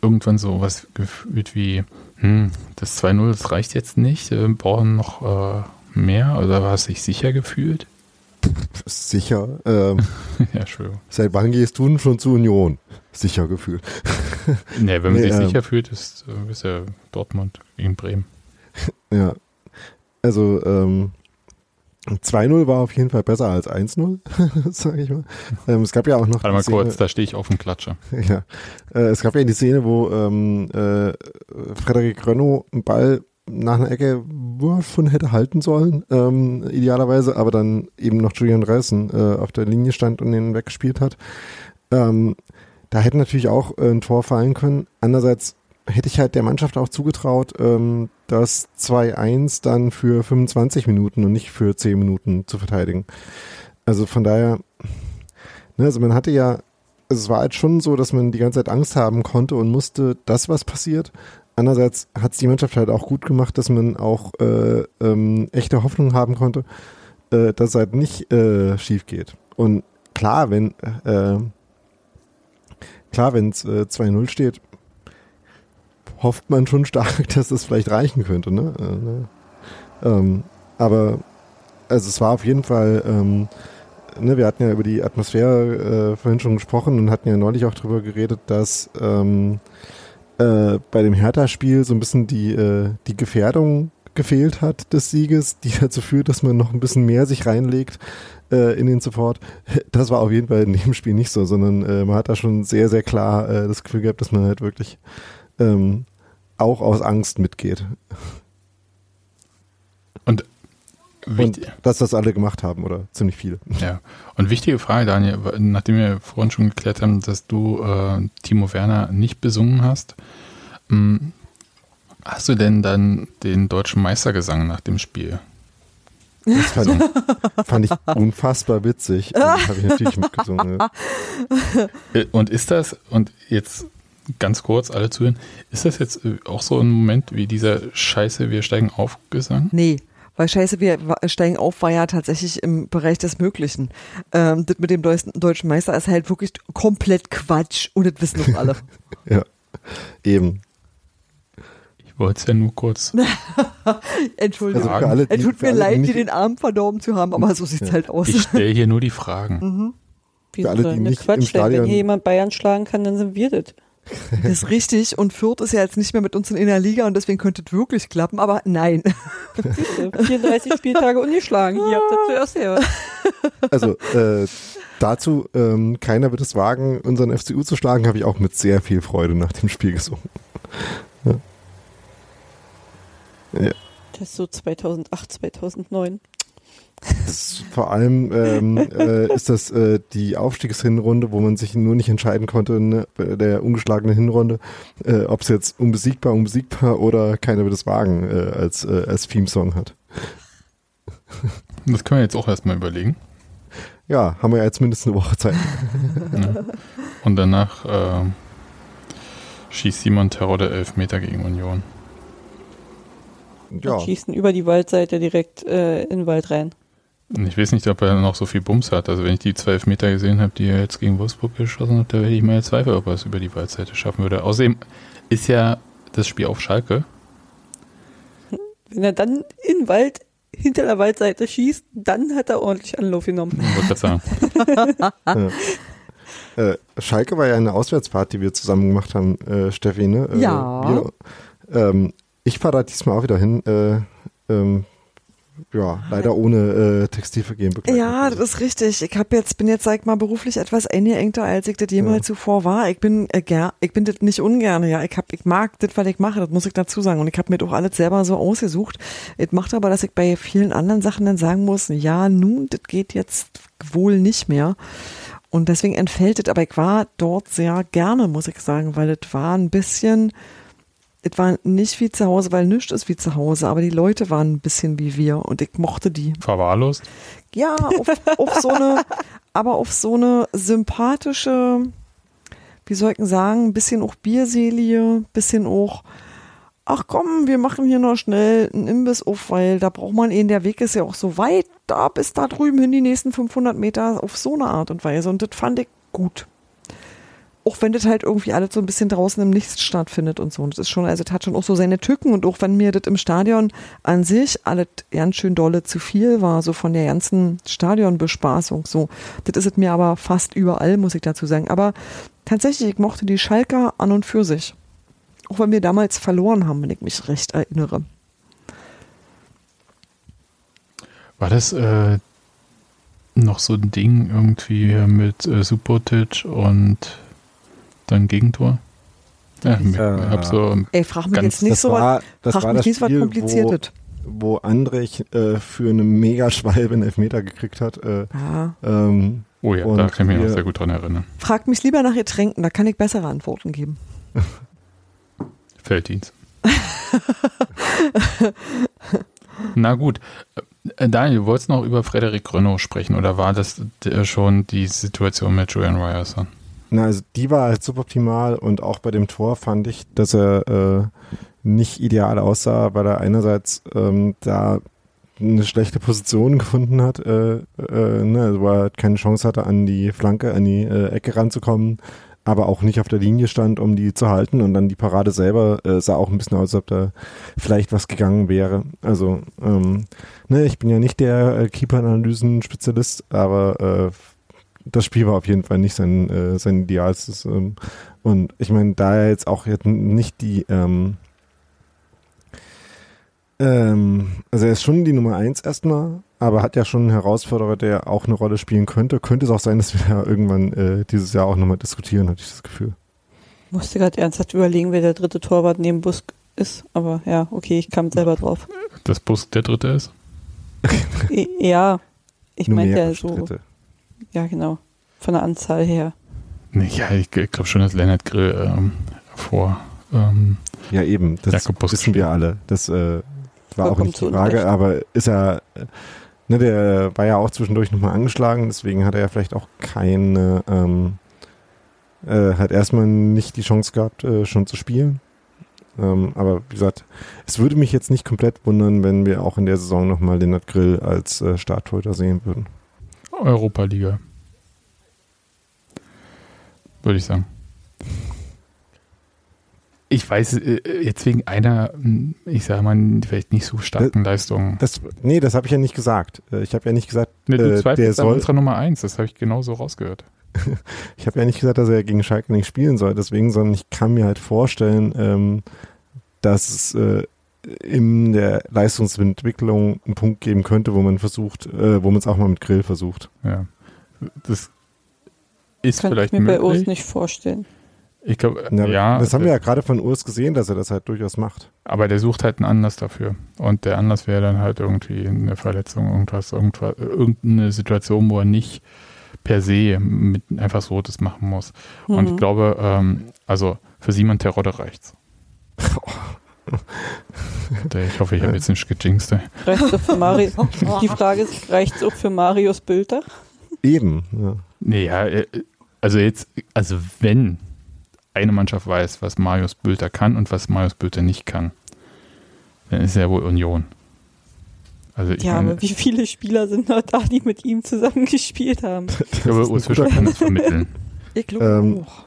irgendwann so was gefühlt wie, hm, das 2-0, das reicht jetzt nicht, wir brauchen noch äh, mehr oder hast du dich sicher gefühlt? Sicher. Ähm, ja, schön. Seit wann gehst du denn schon zur Union? Sicher gefühlt. nee, wenn man nee, sich ähm, sicher fühlt, ist, äh, ist ja Dortmund gegen Bremen. Ja. Also, ähm, 2-0 war auf jeden Fall besser als 1-0, sage ich mal. Ähm, es gab ja auch noch. Warte mal Szene, kurz, da stehe ich auf dem Klatscher. Ja. Äh, es gab ja die Szene, wo ähm, äh, Frederik Renault einen Ball nach einer Ecke von hätte halten sollen, ähm, idealerweise, aber dann eben noch Julian Reisen äh, auf der Linie stand und den weggespielt hat. Ähm, da hätte natürlich auch äh, ein Tor fallen können. Andererseits hätte ich halt der Mannschaft auch zugetraut, ähm, das 2-1 dann für 25 Minuten und nicht für 10 Minuten zu verteidigen. Also von daher, ne, also man hatte ja, also es war halt schon so, dass man die ganze Zeit Angst haben konnte und musste, dass was passiert. Andererseits hat es die Mannschaft halt auch gut gemacht, dass man auch äh, ähm, echte Hoffnung haben konnte, äh, dass es halt nicht äh, schief geht. Und klar, wenn äh, klar, wenn es äh, 2-0 steht, hofft man schon stark, dass das vielleicht reichen könnte. Ne? Äh, ne? Ähm, aber also es war auf jeden Fall, ähm, ne, wir hatten ja über die Atmosphäre äh, vorhin schon gesprochen und hatten ja neulich auch darüber geredet, dass ähm, äh, bei dem Hertha-Spiel so ein bisschen die, äh, die Gefährdung gefehlt hat des Sieges, die dazu führt, dass man noch ein bisschen mehr sich reinlegt äh, in den Support. Das war auf jeden Fall in dem Spiel nicht so, sondern äh, man hat da schon sehr, sehr klar das Gefühl gehabt, dass man halt wirklich ähm, auch aus Angst mitgeht. Und, und dass das alle gemacht haben oder ziemlich viele. Ja, und wichtige Frage, Daniel, nachdem wir vorhin schon geklärt haben, dass du äh, Timo Werner nicht besungen hast, ähm, hast du denn dann den deutschen Meistergesang nach dem Spiel? Das fand ich, fand ich unfassbar witzig. Habe ich natürlich mitgesungen. Äh, und ist das, und jetzt ganz kurz alle zuhören. Ist das jetzt äh, auch so ein Moment wie dieser Scheiße, wir steigen auf Gesang? Nee. Weil Scheiße, wir steigen auf, war ja tatsächlich im Bereich des Möglichen. Ähm, das mit dem deutschen Meister ist halt wirklich komplett Quatsch und das wissen doch alle. ja, eben. Ich wollte es ja nur kurz. Entschuldigung. Also alle, es tut mir leid, dir den Arm verdorben zu haben, aber so sieht es ja. halt aus. Ich stelle hier nur die Fragen. Mhm. Wie für alle, die nicht Quatsch, im Stadion wenn hier jemand Bayern schlagen kann, dann sind wir das. Das ist richtig. Und Fürth ist ja jetzt nicht mehr mit uns in der Liga und deswegen könnte es wirklich klappen, aber nein. 34 Spieltage ungeschlagen. Hier habt ihr zuerst her. Also äh, dazu, ähm, keiner wird es wagen, unseren FCU zu schlagen, habe ich auch mit sehr viel Freude nach dem Spiel gesungen. Ja. Ja. Das ist so 2008, 2009. Vor allem ähm, äh, ist das äh, die Aufstiegshinrunde, wo man sich nur nicht entscheiden konnte, ne, bei der ungeschlagenen Hinrunde, äh, ob es jetzt unbesiegbar, unbesiegbar oder keiner wird es wagen äh, als, äh, als Theme-Song hat. Das können wir jetzt auch erstmal überlegen. Ja, haben wir ja jetzt mindestens eine Woche Zeit. Ja. Und danach äh, schießt Simon Terror der Elfmeter gegen Union. Ja. Und schießen über die Waldseite direkt äh, in den Wald rein. Ich weiß nicht, ob er noch so viel Bums hat. Also wenn ich die zwölf Meter gesehen habe, die er jetzt gegen Wolfsburg geschossen hat, da hätte ich mal Zweifel, ob er es über die Waldseite schaffen würde. Außerdem ist ja das Spiel auf Schalke. Wenn er dann in Wald hinter der Waldseite schießt, dann hat er ordentlich Anlauf genommen. Ich sagen. ja. äh, Schalke war ja eine Auswärtsfahrt, die wir zusammen gemacht haben, äh, Steffi, ne? Äh, ja. Wir, ähm, ich fahre da diesmal auch wieder hin. Äh, ähm, ja, leider ohne äh, Textilvergehen begleitet. Ja, das ist richtig. Ich habe jetzt, bin jetzt, sag ich mal, beruflich etwas eingeengter, als ich das jemals ja. zuvor war. Ich bin äh, ger ich bin das nicht ungern, ja. Ich hab, ich mag das, was ich mache, das muss ich dazu sagen. Und ich habe mir doch alles selber so ausgesucht. Es macht aber, dass ich bei vielen anderen Sachen dann sagen muss, ja, nun, das geht jetzt wohl nicht mehr. Und deswegen entfällt es, aber ich war dort sehr gerne, muss ich sagen, weil das war ein bisschen es war nicht wie zu Hause, weil nichts ist wie zu Hause, aber die Leute waren ein bisschen wie wir und ich mochte die. Verwahrlost? Ja, auf, auf so eine, aber auf so eine sympathische, wie soll ich sagen, ein bisschen auch Bierselie, bisschen auch, ach komm, wir machen hier noch schnell einen Imbiss auf, weil da braucht man eh, der Weg ist ja auch so weit, da bis da drüben hin die nächsten 500 Meter auf so eine Art und Weise und das fand ich gut auch wenn das halt irgendwie alles so ein bisschen draußen im Nichts stattfindet und so. Und das ist schon, also das hat schon auch so seine Tücken und auch wenn mir das im Stadion an sich alles ganz schön dolle zu viel war, so von der ganzen Stadionbespaßung, so. Das ist es mir aber fast überall, muss ich dazu sagen. Aber tatsächlich, ich mochte die Schalker an und für sich. Auch wenn wir damals verloren haben, wenn ich mich recht erinnere. War das äh, noch so ein Ding irgendwie mit äh, Subotic und Dein Gegentor? Ja, ich Äh, hab so Ey, frag mich jetzt nicht so was, war, das frag war mich das nicht was Spiel, wo, Kompliziertes. wo Andrich äh, für eine Mega-Schwalbe einen Elfmeter gekriegt hat. Äh, Ja. ähm, Oh ja, da kann ich mich noch wir- sehr gut dran erinnern. Fragt mich lieber nach Getränken, da kann ich bessere Antworten geben. Felddienst. Na gut. Äh, Daniel, du wolltest noch über Frederik Renault sprechen oder war das äh, schon die Situation mit Julian Ryerson? Na, also die war halt suboptimal und auch bei dem Tor fand ich, dass er äh, nicht ideal aussah, weil er einerseits ähm, da eine schlechte Position gefunden hat, äh, äh, ne, also wo er halt keine Chance hatte, an die Flanke, an die äh, Ecke ranzukommen, aber auch nicht auf der Linie stand, um die zu halten und dann die Parade selber äh, sah auch ein bisschen aus, als ob da vielleicht was gegangen wäre. Also, ähm, ne, ich bin ja nicht der äh, Keeper-Analysen-Spezialist, aber äh, das Spiel war auf jeden Fall nicht sein, äh, sein idealstes. Ähm, und ich meine, da er jetzt auch jetzt nicht die, ähm, ähm, also er ist schon die Nummer eins erstmal, aber hat ja schon einen Herausforderer, der auch eine Rolle spielen könnte. Könnte es auch sein, dass wir da irgendwann äh, dieses Jahr auch nochmal diskutieren, hatte ich das Gefühl. Musste gerade ernsthaft überlegen, wer der dritte Torwart neben Busk ist. Aber ja, okay, ich kam selber drauf. Dass Busk der dritte ist? Ja, ich meinte ja so. Dritte. Ja, genau. Von der Anzahl her. Nee, ja, ich glaube schon, dass Lennart Grill ähm, vor. Ähm, Ja, eben, das Jakob Busk wissen wir alle. Das äh, war auch nicht die Frage, aber ist er, ne, der war ja auch zwischendurch nochmal angeschlagen, deswegen hat er ja vielleicht auch keine, ähm, äh, hat erstmal nicht die Chance gehabt, äh, schon zu spielen. Ähm, aber wie gesagt, es würde mich jetzt nicht komplett wundern, wenn wir auch in der Saison nochmal Lennart Grill als äh, Starttorhüter sehen würden. Europa-Liga. Würde ich sagen. Ich weiß, äh, jetzt wegen einer, mh, ich sage mal, vielleicht nicht so starken Leistung. Das, nee, das habe ich ja nicht gesagt. Äh, Ich habe ja nicht gesagt, Ne, du äh, der soll, unserer Nummer 1, das habe ich genauso rausgehört. Ich habe ja nicht gesagt, dass er gegen Schalke nicht spielen soll, deswegen, sondern ich kann mir halt vorstellen, ähm, dass es äh, in der Leistungsentwicklung einen Punkt geben könnte, wo man versucht, äh, wo man es auch mal mit Grill versucht. Ja. Das ist Kann ich vielleicht mir bei Urs möglich. nicht vorstellen. Ich glaube, Ja, ja, das haben wir ja gerade von Urs gesehen, dass er das halt durchaus macht. aber der sucht halt einen Anlass dafür. Und der Anlass wäre dann halt irgendwie eine Verletzung, irgendwas, irgendwas, irgendeine Situation, wo er nicht per se mit einfach so das machen muss. Und ich Mhm. glaube, ähm, also für Simon Terodde reicht's. Ich hoffe, ich habe jetzt nicht gejinxt. auch für Die Frage ist, reicht's auch für Marius Bülter? Eben. Ja. Nee, ja, äh, also jetzt, also wenn eine Mannschaft weiß, was Marius Bülter kann und was Marius Bülter nicht kann, dann ist er wohl Union. Also ich Ja, meine, aber wie viele Spieler sind noch da, die mit ihm zusammen gespielt haben? ich glaube, Urs Fischer kann das vermitteln. Ich glaube Ähm, auch.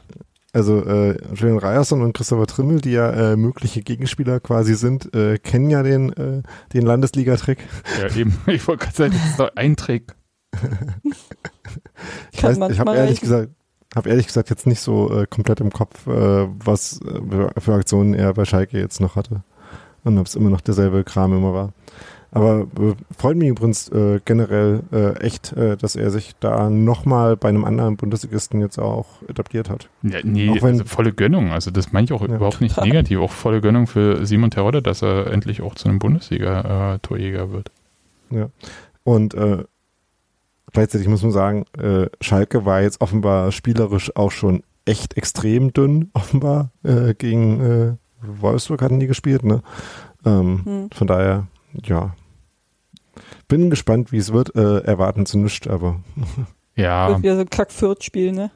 Also äh, Julian Ryerson und Christopher Trimmel, die ja äh, mögliche Gegenspieler quasi sind, äh, kennen ja den, äh, den Landesliga-Trick. Ja, eben. Ich wollte gerade sagen, das ist doch ein Trick. Ich, weiß, ich habe ehrlich gesagt, habe ehrlich gesagt jetzt nicht so äh, komplett im Kopf, äh, was äh, für- für Aktionen er bei Schalke jetzt noch hatte und ob es immer noch derselbe Kram immer war. Aber äh, freut mich übrigens äh, generell äh, echt, äh, dass er sich da nochmal bei einem anderen Bundesligisten jetzt auch etabliert hat. Ja, nee, Auch wenn- also volle Gönnung. Also das meine ich auch Ja. überhaupt nicht negativ. Auch volle Gönnung für Simon Terodde, dass er endlich auch zu einem Bundesliga-Torjäger wird. Und äh, gleichzeitig muss man sagen, äh, Schalke war jetzt offenbar spielerisch auch schon echt extrem dünn, offenbar, äh, gegen äh, Wolfsburg hatten die gespielt, ne? Ähm, Hm. Von daher, ja. Bin gespannt, wie es wird. Äh, erwarten zu nichts, aber Ja, Wird wieder so ein Kack-Fürth-Spiel, ne?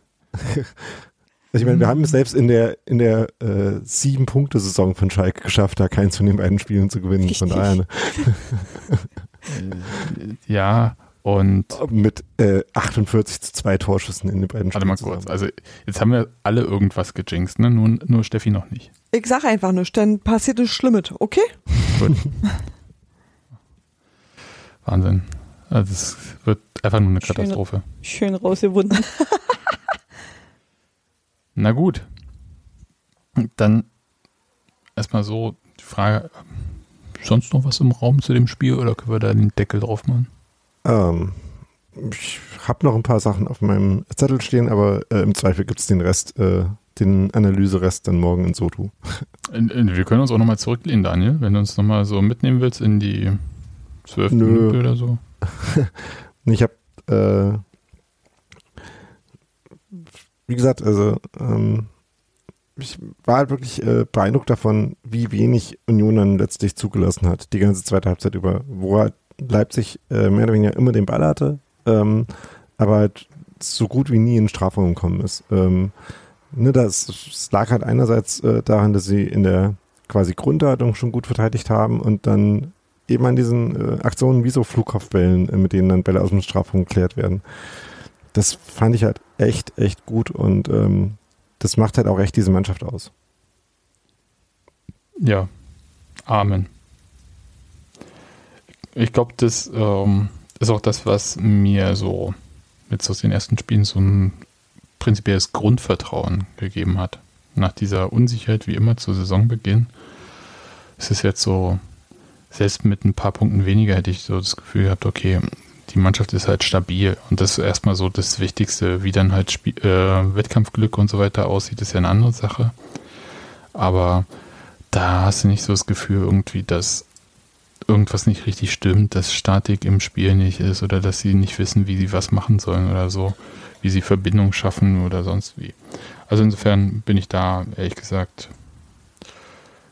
ich meine, wir haben es selbst in der in der äh, sieben Punkte Saison von Schalke geschafft, da keins von den beiden Spielen zu gewinnen. Von daher ne? ja, und mit äh, 48 zu zwei Torschüssen in den beiden warte mal Spielen kurz. zusammen. Also jetzt haben wir alle irgendwas gejinxt, ne? Nur, nur Steffi noch nicht. Ich sag einfach nichts, dann passiert es Schlimmes, okay? Gut. Wahnsinn. Also es wird einfach nur eine Schöne- Katastrophe. Schön rausgewunden. Na gut. Dann erstmal so die Frage, sonst noch was im Raum zu dem Spiel oder können wir da den Deckel drauf machen? Ähm, ich habe noch ein paar Sachen auf meinem Zettel stehen, aber äh, im Zweifel gibt es den Rest äh, den Analyserest dann morgen in Sotu. Wir können uns auch nochmal zurücklehnen, Daniel, wenn du uns nochmal so mitnehmen willst in die zwölfte Minute oder so. ich habe, äh, wie gesagt, also ähm, ich war halt wirklich äh, beeindruckt davon, wie wenig Union dann letztlich zugelassen hat, die ganze zweite Halbzeit über, wo halt Leipzig äh, mehr oder weniger immer den Ball hatte, ähm, aber halt so gut wie nie in Strafraum gekommen ist. Ähm, ne, das, das, lag halt einerseits äh, daran, dass sie in der quasi Grundhaltung schon gut verteidigt haben und dann eben an diesen äh, Aktionen wie so Flugkopfbällen, äh, mit denen dann Bälle aus dem Strafraum geklärt werden. Das fand ich halt echt, echt gut und ähm, das macht halt auch echt diese Mannschaft aus. Ja, Amen. Ich glaube, das ähm, ist auch das, was mir so jetzt aus den ersten Spielen so ein prinzipielles Grundvertrauen gegeben hat. Nach dieser Unsicherheit, wie immer zu Saisonbeginn, ist es jetzt so, selbst mit ein paar Punkten weniger hätte ich so das Gefühl gehabt, okay, die Mannschaft ist halt stabil und das ist erstmal so das Wichtigste. Wie dann halt Spiel, äh, Wettkampfglück und so weiter aussieht, ist ja eine andere Sache. Aber da hast du nicht so das Gefühl irgendwie, dass irgendwas nicht richtig stimmt, dass Statik im Spiel nicht ist oder dass sie nicht wissen, wie sie was machen sollen oder so, wie sie Verbindung schaffen oder sonst wie. Also insofern bin ich da ehrlich gesagt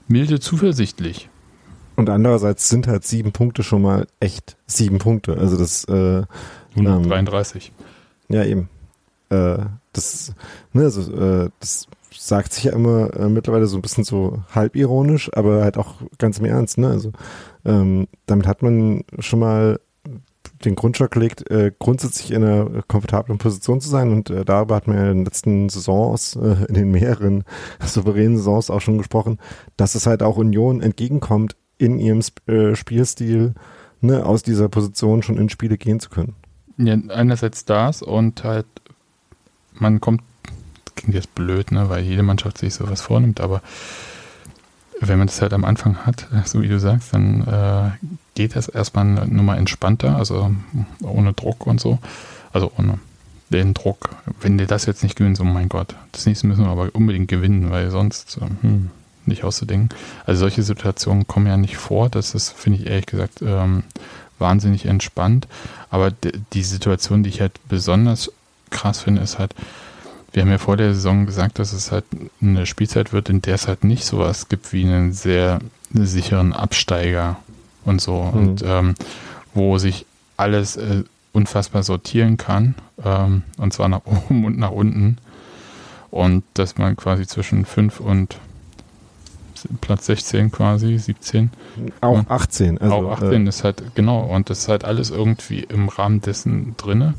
milde zuversichtlich. Und andererseits sind halt sieben Punkte schon mal echt sieben Punkte. Also das äh, 133. Ähm, ja, eben. Äh, das, ne, also, äh, das sagt sich ja immer äh, mittlerweile so ein bisschen so halbironisch, aber halt auch ganz im Ernst. Ne? Also ähm, damit hat man schon mal den Grundstock gelegt, äh, grundsätzlich in einer komfortablen Position zu sein. Und äh, darüber hat man ja in den letzten Saisons, äh, in den mehreren souveränen Saisons auch schon gesprochen, dass es halt auch Union entgegenkommt, in ihrem äh, Spielstil ne, aus dieser Position schon in Spiele gehen zu können. Ja, einerseits das und halt, man kommt, klingt jetzt blöd, ne, weil jede Mannschaft sich sowas vornimmt, aber wenn man das halt am Anfang hat, so wie du sagst, dann äh, geht das erstmal nur mal entspannter, also ohne Druck und so. Also ohne den Druck. Wenn dir das jetzt nicht gewinnen, so mein Gott, das nächste müssen wir aber unbedingt gewinnen, weil sonst, hm, nicht auszudenken. Also solche Situationen kommen ja nicht vor. Das ist, finde ich ehrlich gesagt, ähm, wahnsinnig entspannt. Aber die Situation, die ich halt besonders krass finde, ist halt, wir haben ja vor der Saison gesagt, dass es halt eine Spielzeit wird, in der es halt nicht sowas gibt wie einen sehr sicheren Absteiger und so. Mhm. Und ähm, wo sich alles äh, unfassbar sortieren kann. Ähm, und zwar nach oben und nach unten. Und dass man quasi zwischen 5 und Platz 16 quasi, 17. Auch 18. Also, auch 18 äh, ist halt, genau, und das ist halt alles irgendwie im Rahmen dessen drinne.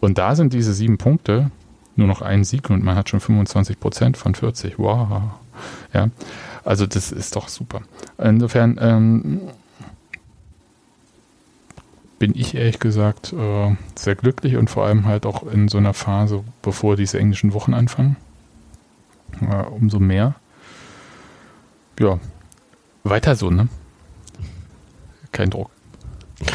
Und da sind diese sieben Punkte nur noch ein Sieg und man hat schon 25 Prozent von 40. Wow. Ja, also das ist doch super. Insofern ähm, bin ich ehrlich gesagt äh, sehr glücklich und vor allem halt auch in so einer Phase, bevor diese englischen Wochen anfangen. Äh, umso mehr ja, weiter so, ne? Kein Druck.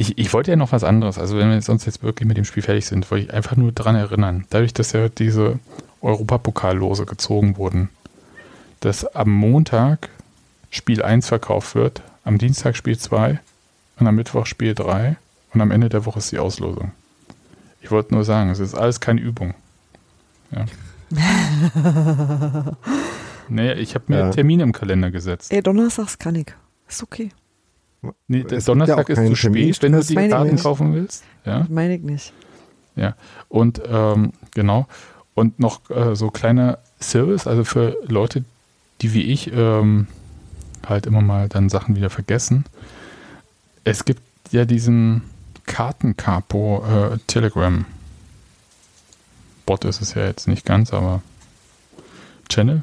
Ich, ich wollte ja noch was anderes. Also, wenn wir sonst jetzt wirklich mit dem Spiel fertig sind, wollte ich einfach nur daran erinnern, dadurch, dass ja diese Europapokallose gezogen wurden, dass am Montag Spiel 1 verkauft wird, am Dienstag Spiel 2 und am Mittwoch Spiel 3 und am Ende der Woche ist die Auslosung. Ich wollte nur sagen, es ist alles keine Übung. Ja. Nee, ich habe mir ja. Termine im Kalender gesetzt. Ey, donnerstags kann ich. Ist okay. Nee, der Donnerstag ist zu spät, wenn du die Karten kaufen willst. Ja? Meine ich nicht. Ja, und ähm, genau. Und noch äh, so kleiner Service, also für Leute, die wie ich ähm, halt immer mal dann Sachen wieder vergessen. Es gibt ja diesen Kartencapo äh, Telegram. Bot ist es ja jetzt nicht ganz, aber Channel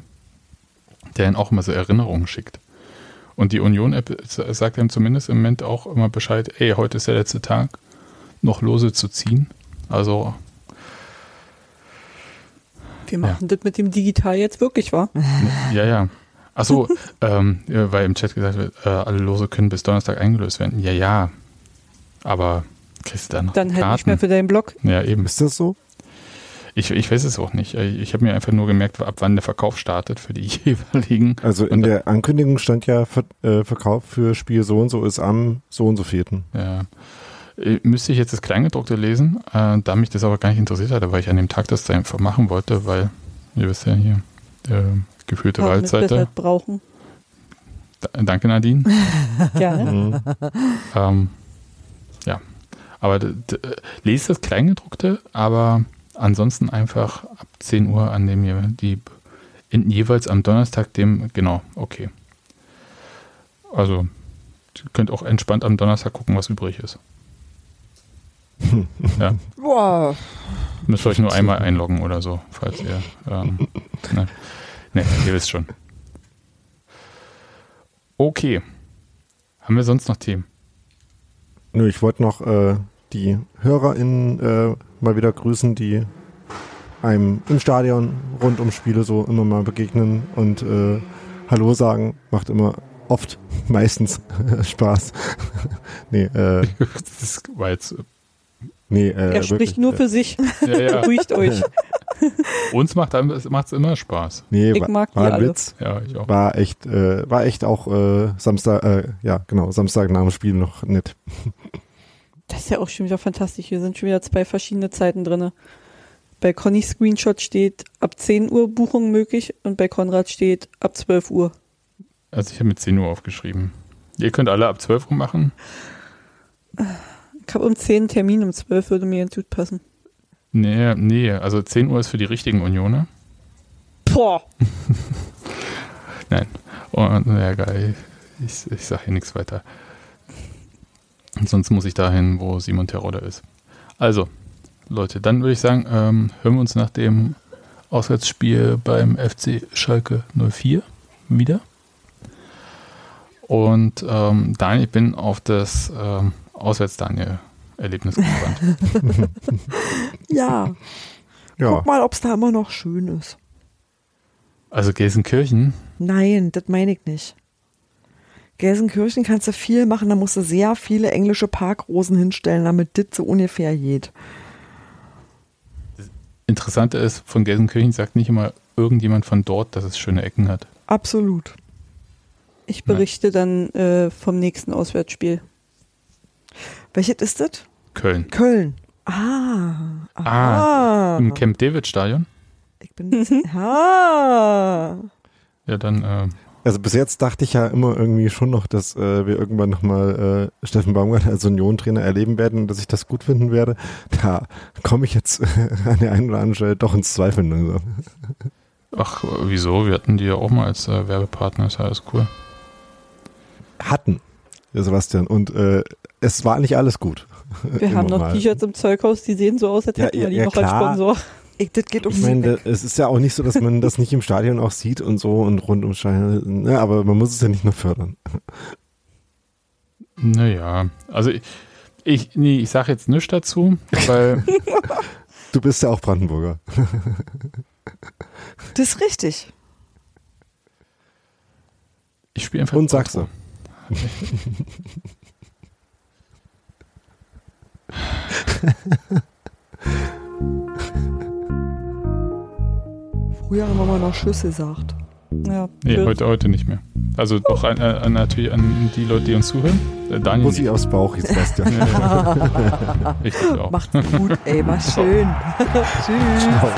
der ihnen auch immer so Erinnerungen schickt. Und die Union-App sagt ihm zumindest im Moment auch immer Bescheid, ey, heute ist der letzte Tag, noch Lose zu ziehen. Also. Wir machen ja. das mit dem Digital jetzt wirklich, wahr? Ja, ja. Achso, ähm, weil im Chat gesagt wird, äh, alle Lose können bis Donnerstag eingelöst werden. Ja, ja. Aber kriegst du dann noch Dann halt nicht mehr für deinen Blog. Ja, eben. Ist das so? Ich, ich weiß es auch nicht. Ich habe mir einfach nur gemerkt, ab wann der Verkauf startet für die jeweiligen. Also in der Ankündigung stand ja Ver äh, Verkauf für Spiel so und so ist am so und so vierten. Ja. Äh, müsste ich jetzt das Kleingedruckte lesen, äh, da mich das aber gar nicht interessiert hatte, weil ich an dem Tag das einfach machen wollte, weil ihr wisst ja hier, äh, gefühlte Waldseite. wir das brauchen. Da, danke Nadine. Gerne. Mhm. ähm, ja, aber d- lest das Kleingedruckte, aber ansonsten einfach ab 10 Uhr an dem die in, jeweils am Donnerstag dem genau okay. Also ihr könnt auch entspannt am Donnerstag gucken, was übrig ist. ja, Boah. müsst ihr euch nur einmal einloggen oder so, falls ihr ähm, ne, ne, ihr wisst schon. Okay. Haben wir sonst noch Themen? Nö, ich wollte noch äh, die HörerInnen äh, mal wieder grüßen, die einem im Stadion rund um Spiele so immer mal begegnen und äh, Hallo sagen. Macht immer oft, meistens Spaß. nee, äh, Das war jetzt nee, äh, Er wirklich, spricht nur äh, für sich. ja, ja. Beruhigt euch. Uns macht es immer Spaß. Nee, Ich war, mag die war ein alle. Witz. Ja, ich auch. War echt, äh, war echt auch äh, Samstag, äh, ja genau, Samstag nach dem Spiel noch nett. Das ist ja auch schon wieder fantastisch. Hier sind schon wieder zwei verschiedene Zeiten drin. Bei Conny Screenshot steht ab 10 Uhr Buchung möglich und bei Konrad steht ab 12 Uhr. Also ich habe mit 10 Uhr aufgeschrieben. Ihr könnt alle ab 12 Uhr machen. Ich habe um 10 einen Termin, um 12 würde mir ganz gut passen. Nee, nee, also 10 Uhr ist für die richtigen Unioner. Boah, Nein. Und, ja, geil. Ich, ich sage hier nichts weiter. Und sonst muss ich dahin, wo Simon Terodde ist. Also, Leute, dann würde ich sagen, ähm, hören wir uns nach dem Auswärtsspiel beim FC Schalke 04 wieder. Und ähm, Daniel, ich bin auf das ähm, Auswärts-Daniel-Erlebnis gespannt. Ja. Ja, Guck mal, ob es da immer noch schön ist. Also Gelsenkirchen, Nein, das meine ich nicht. Gelsenkirchen kannst du viel machen, da musst du sehr viele englische Parkrosen hinstellen, damit das so ungefähr geht. Interessante ist, von Gelsenkirchen sagt nicht immer irgendjemand von dort, dass es schöne Ecken hat. Absolut. ich berichte dann äh, vom nächsten Auswärtsspiel. Welches ist das? Köln. Köln. Ah. Ah, Ah. Im Camp David Stadion. Ich bin. Ah. Ja, dann, äh, also bis jetzt dachte ich ja immer irgendwie schon noch, dass äh, wir irgendwann nochmal äh, Steffen Baumgart als Union-Trainer erleben werden und dass ich das gut finden werde. Da komme ich jetzt an der einen oder anderen Stelle doch ins Zweifeln. Also. ach, wieso? Wir hatten die ja auch mal als äh, Werbepartner, ist ja alles cool. Hatten, Sebastian. Und äh, es war nicht alles gut. Wir Immer haben noch. T-Shirts im Zeughaus, die sehen so aus, als hätten ja, wir die ja, noch als klar. Sponsor. Ich, das geht um Ich meine, es ist ja auch nicht so, dass man das nicht im Stadion auch sieht und so und rund ums Stadion. Ne, aber man muss es ja nicht nur fördern. Naja, also ich, ich, nee, ich sage jetzt nichts dazu, weil Du bist ja auch Brandenburger. Das ist richtig. ich spiele einfach. Und Outro. Früher haben wir mal noch Tschüss gesagt. Ja, Nee, heute, heute nicht mehr. Also doch an, an, natürlich an die Leute, die uns zuhören. Äh, Daniel Muss ich aufs Bauch, Sebastian. Ich auch. Macht's gut, ey, war schön. Tschüss. Ciao.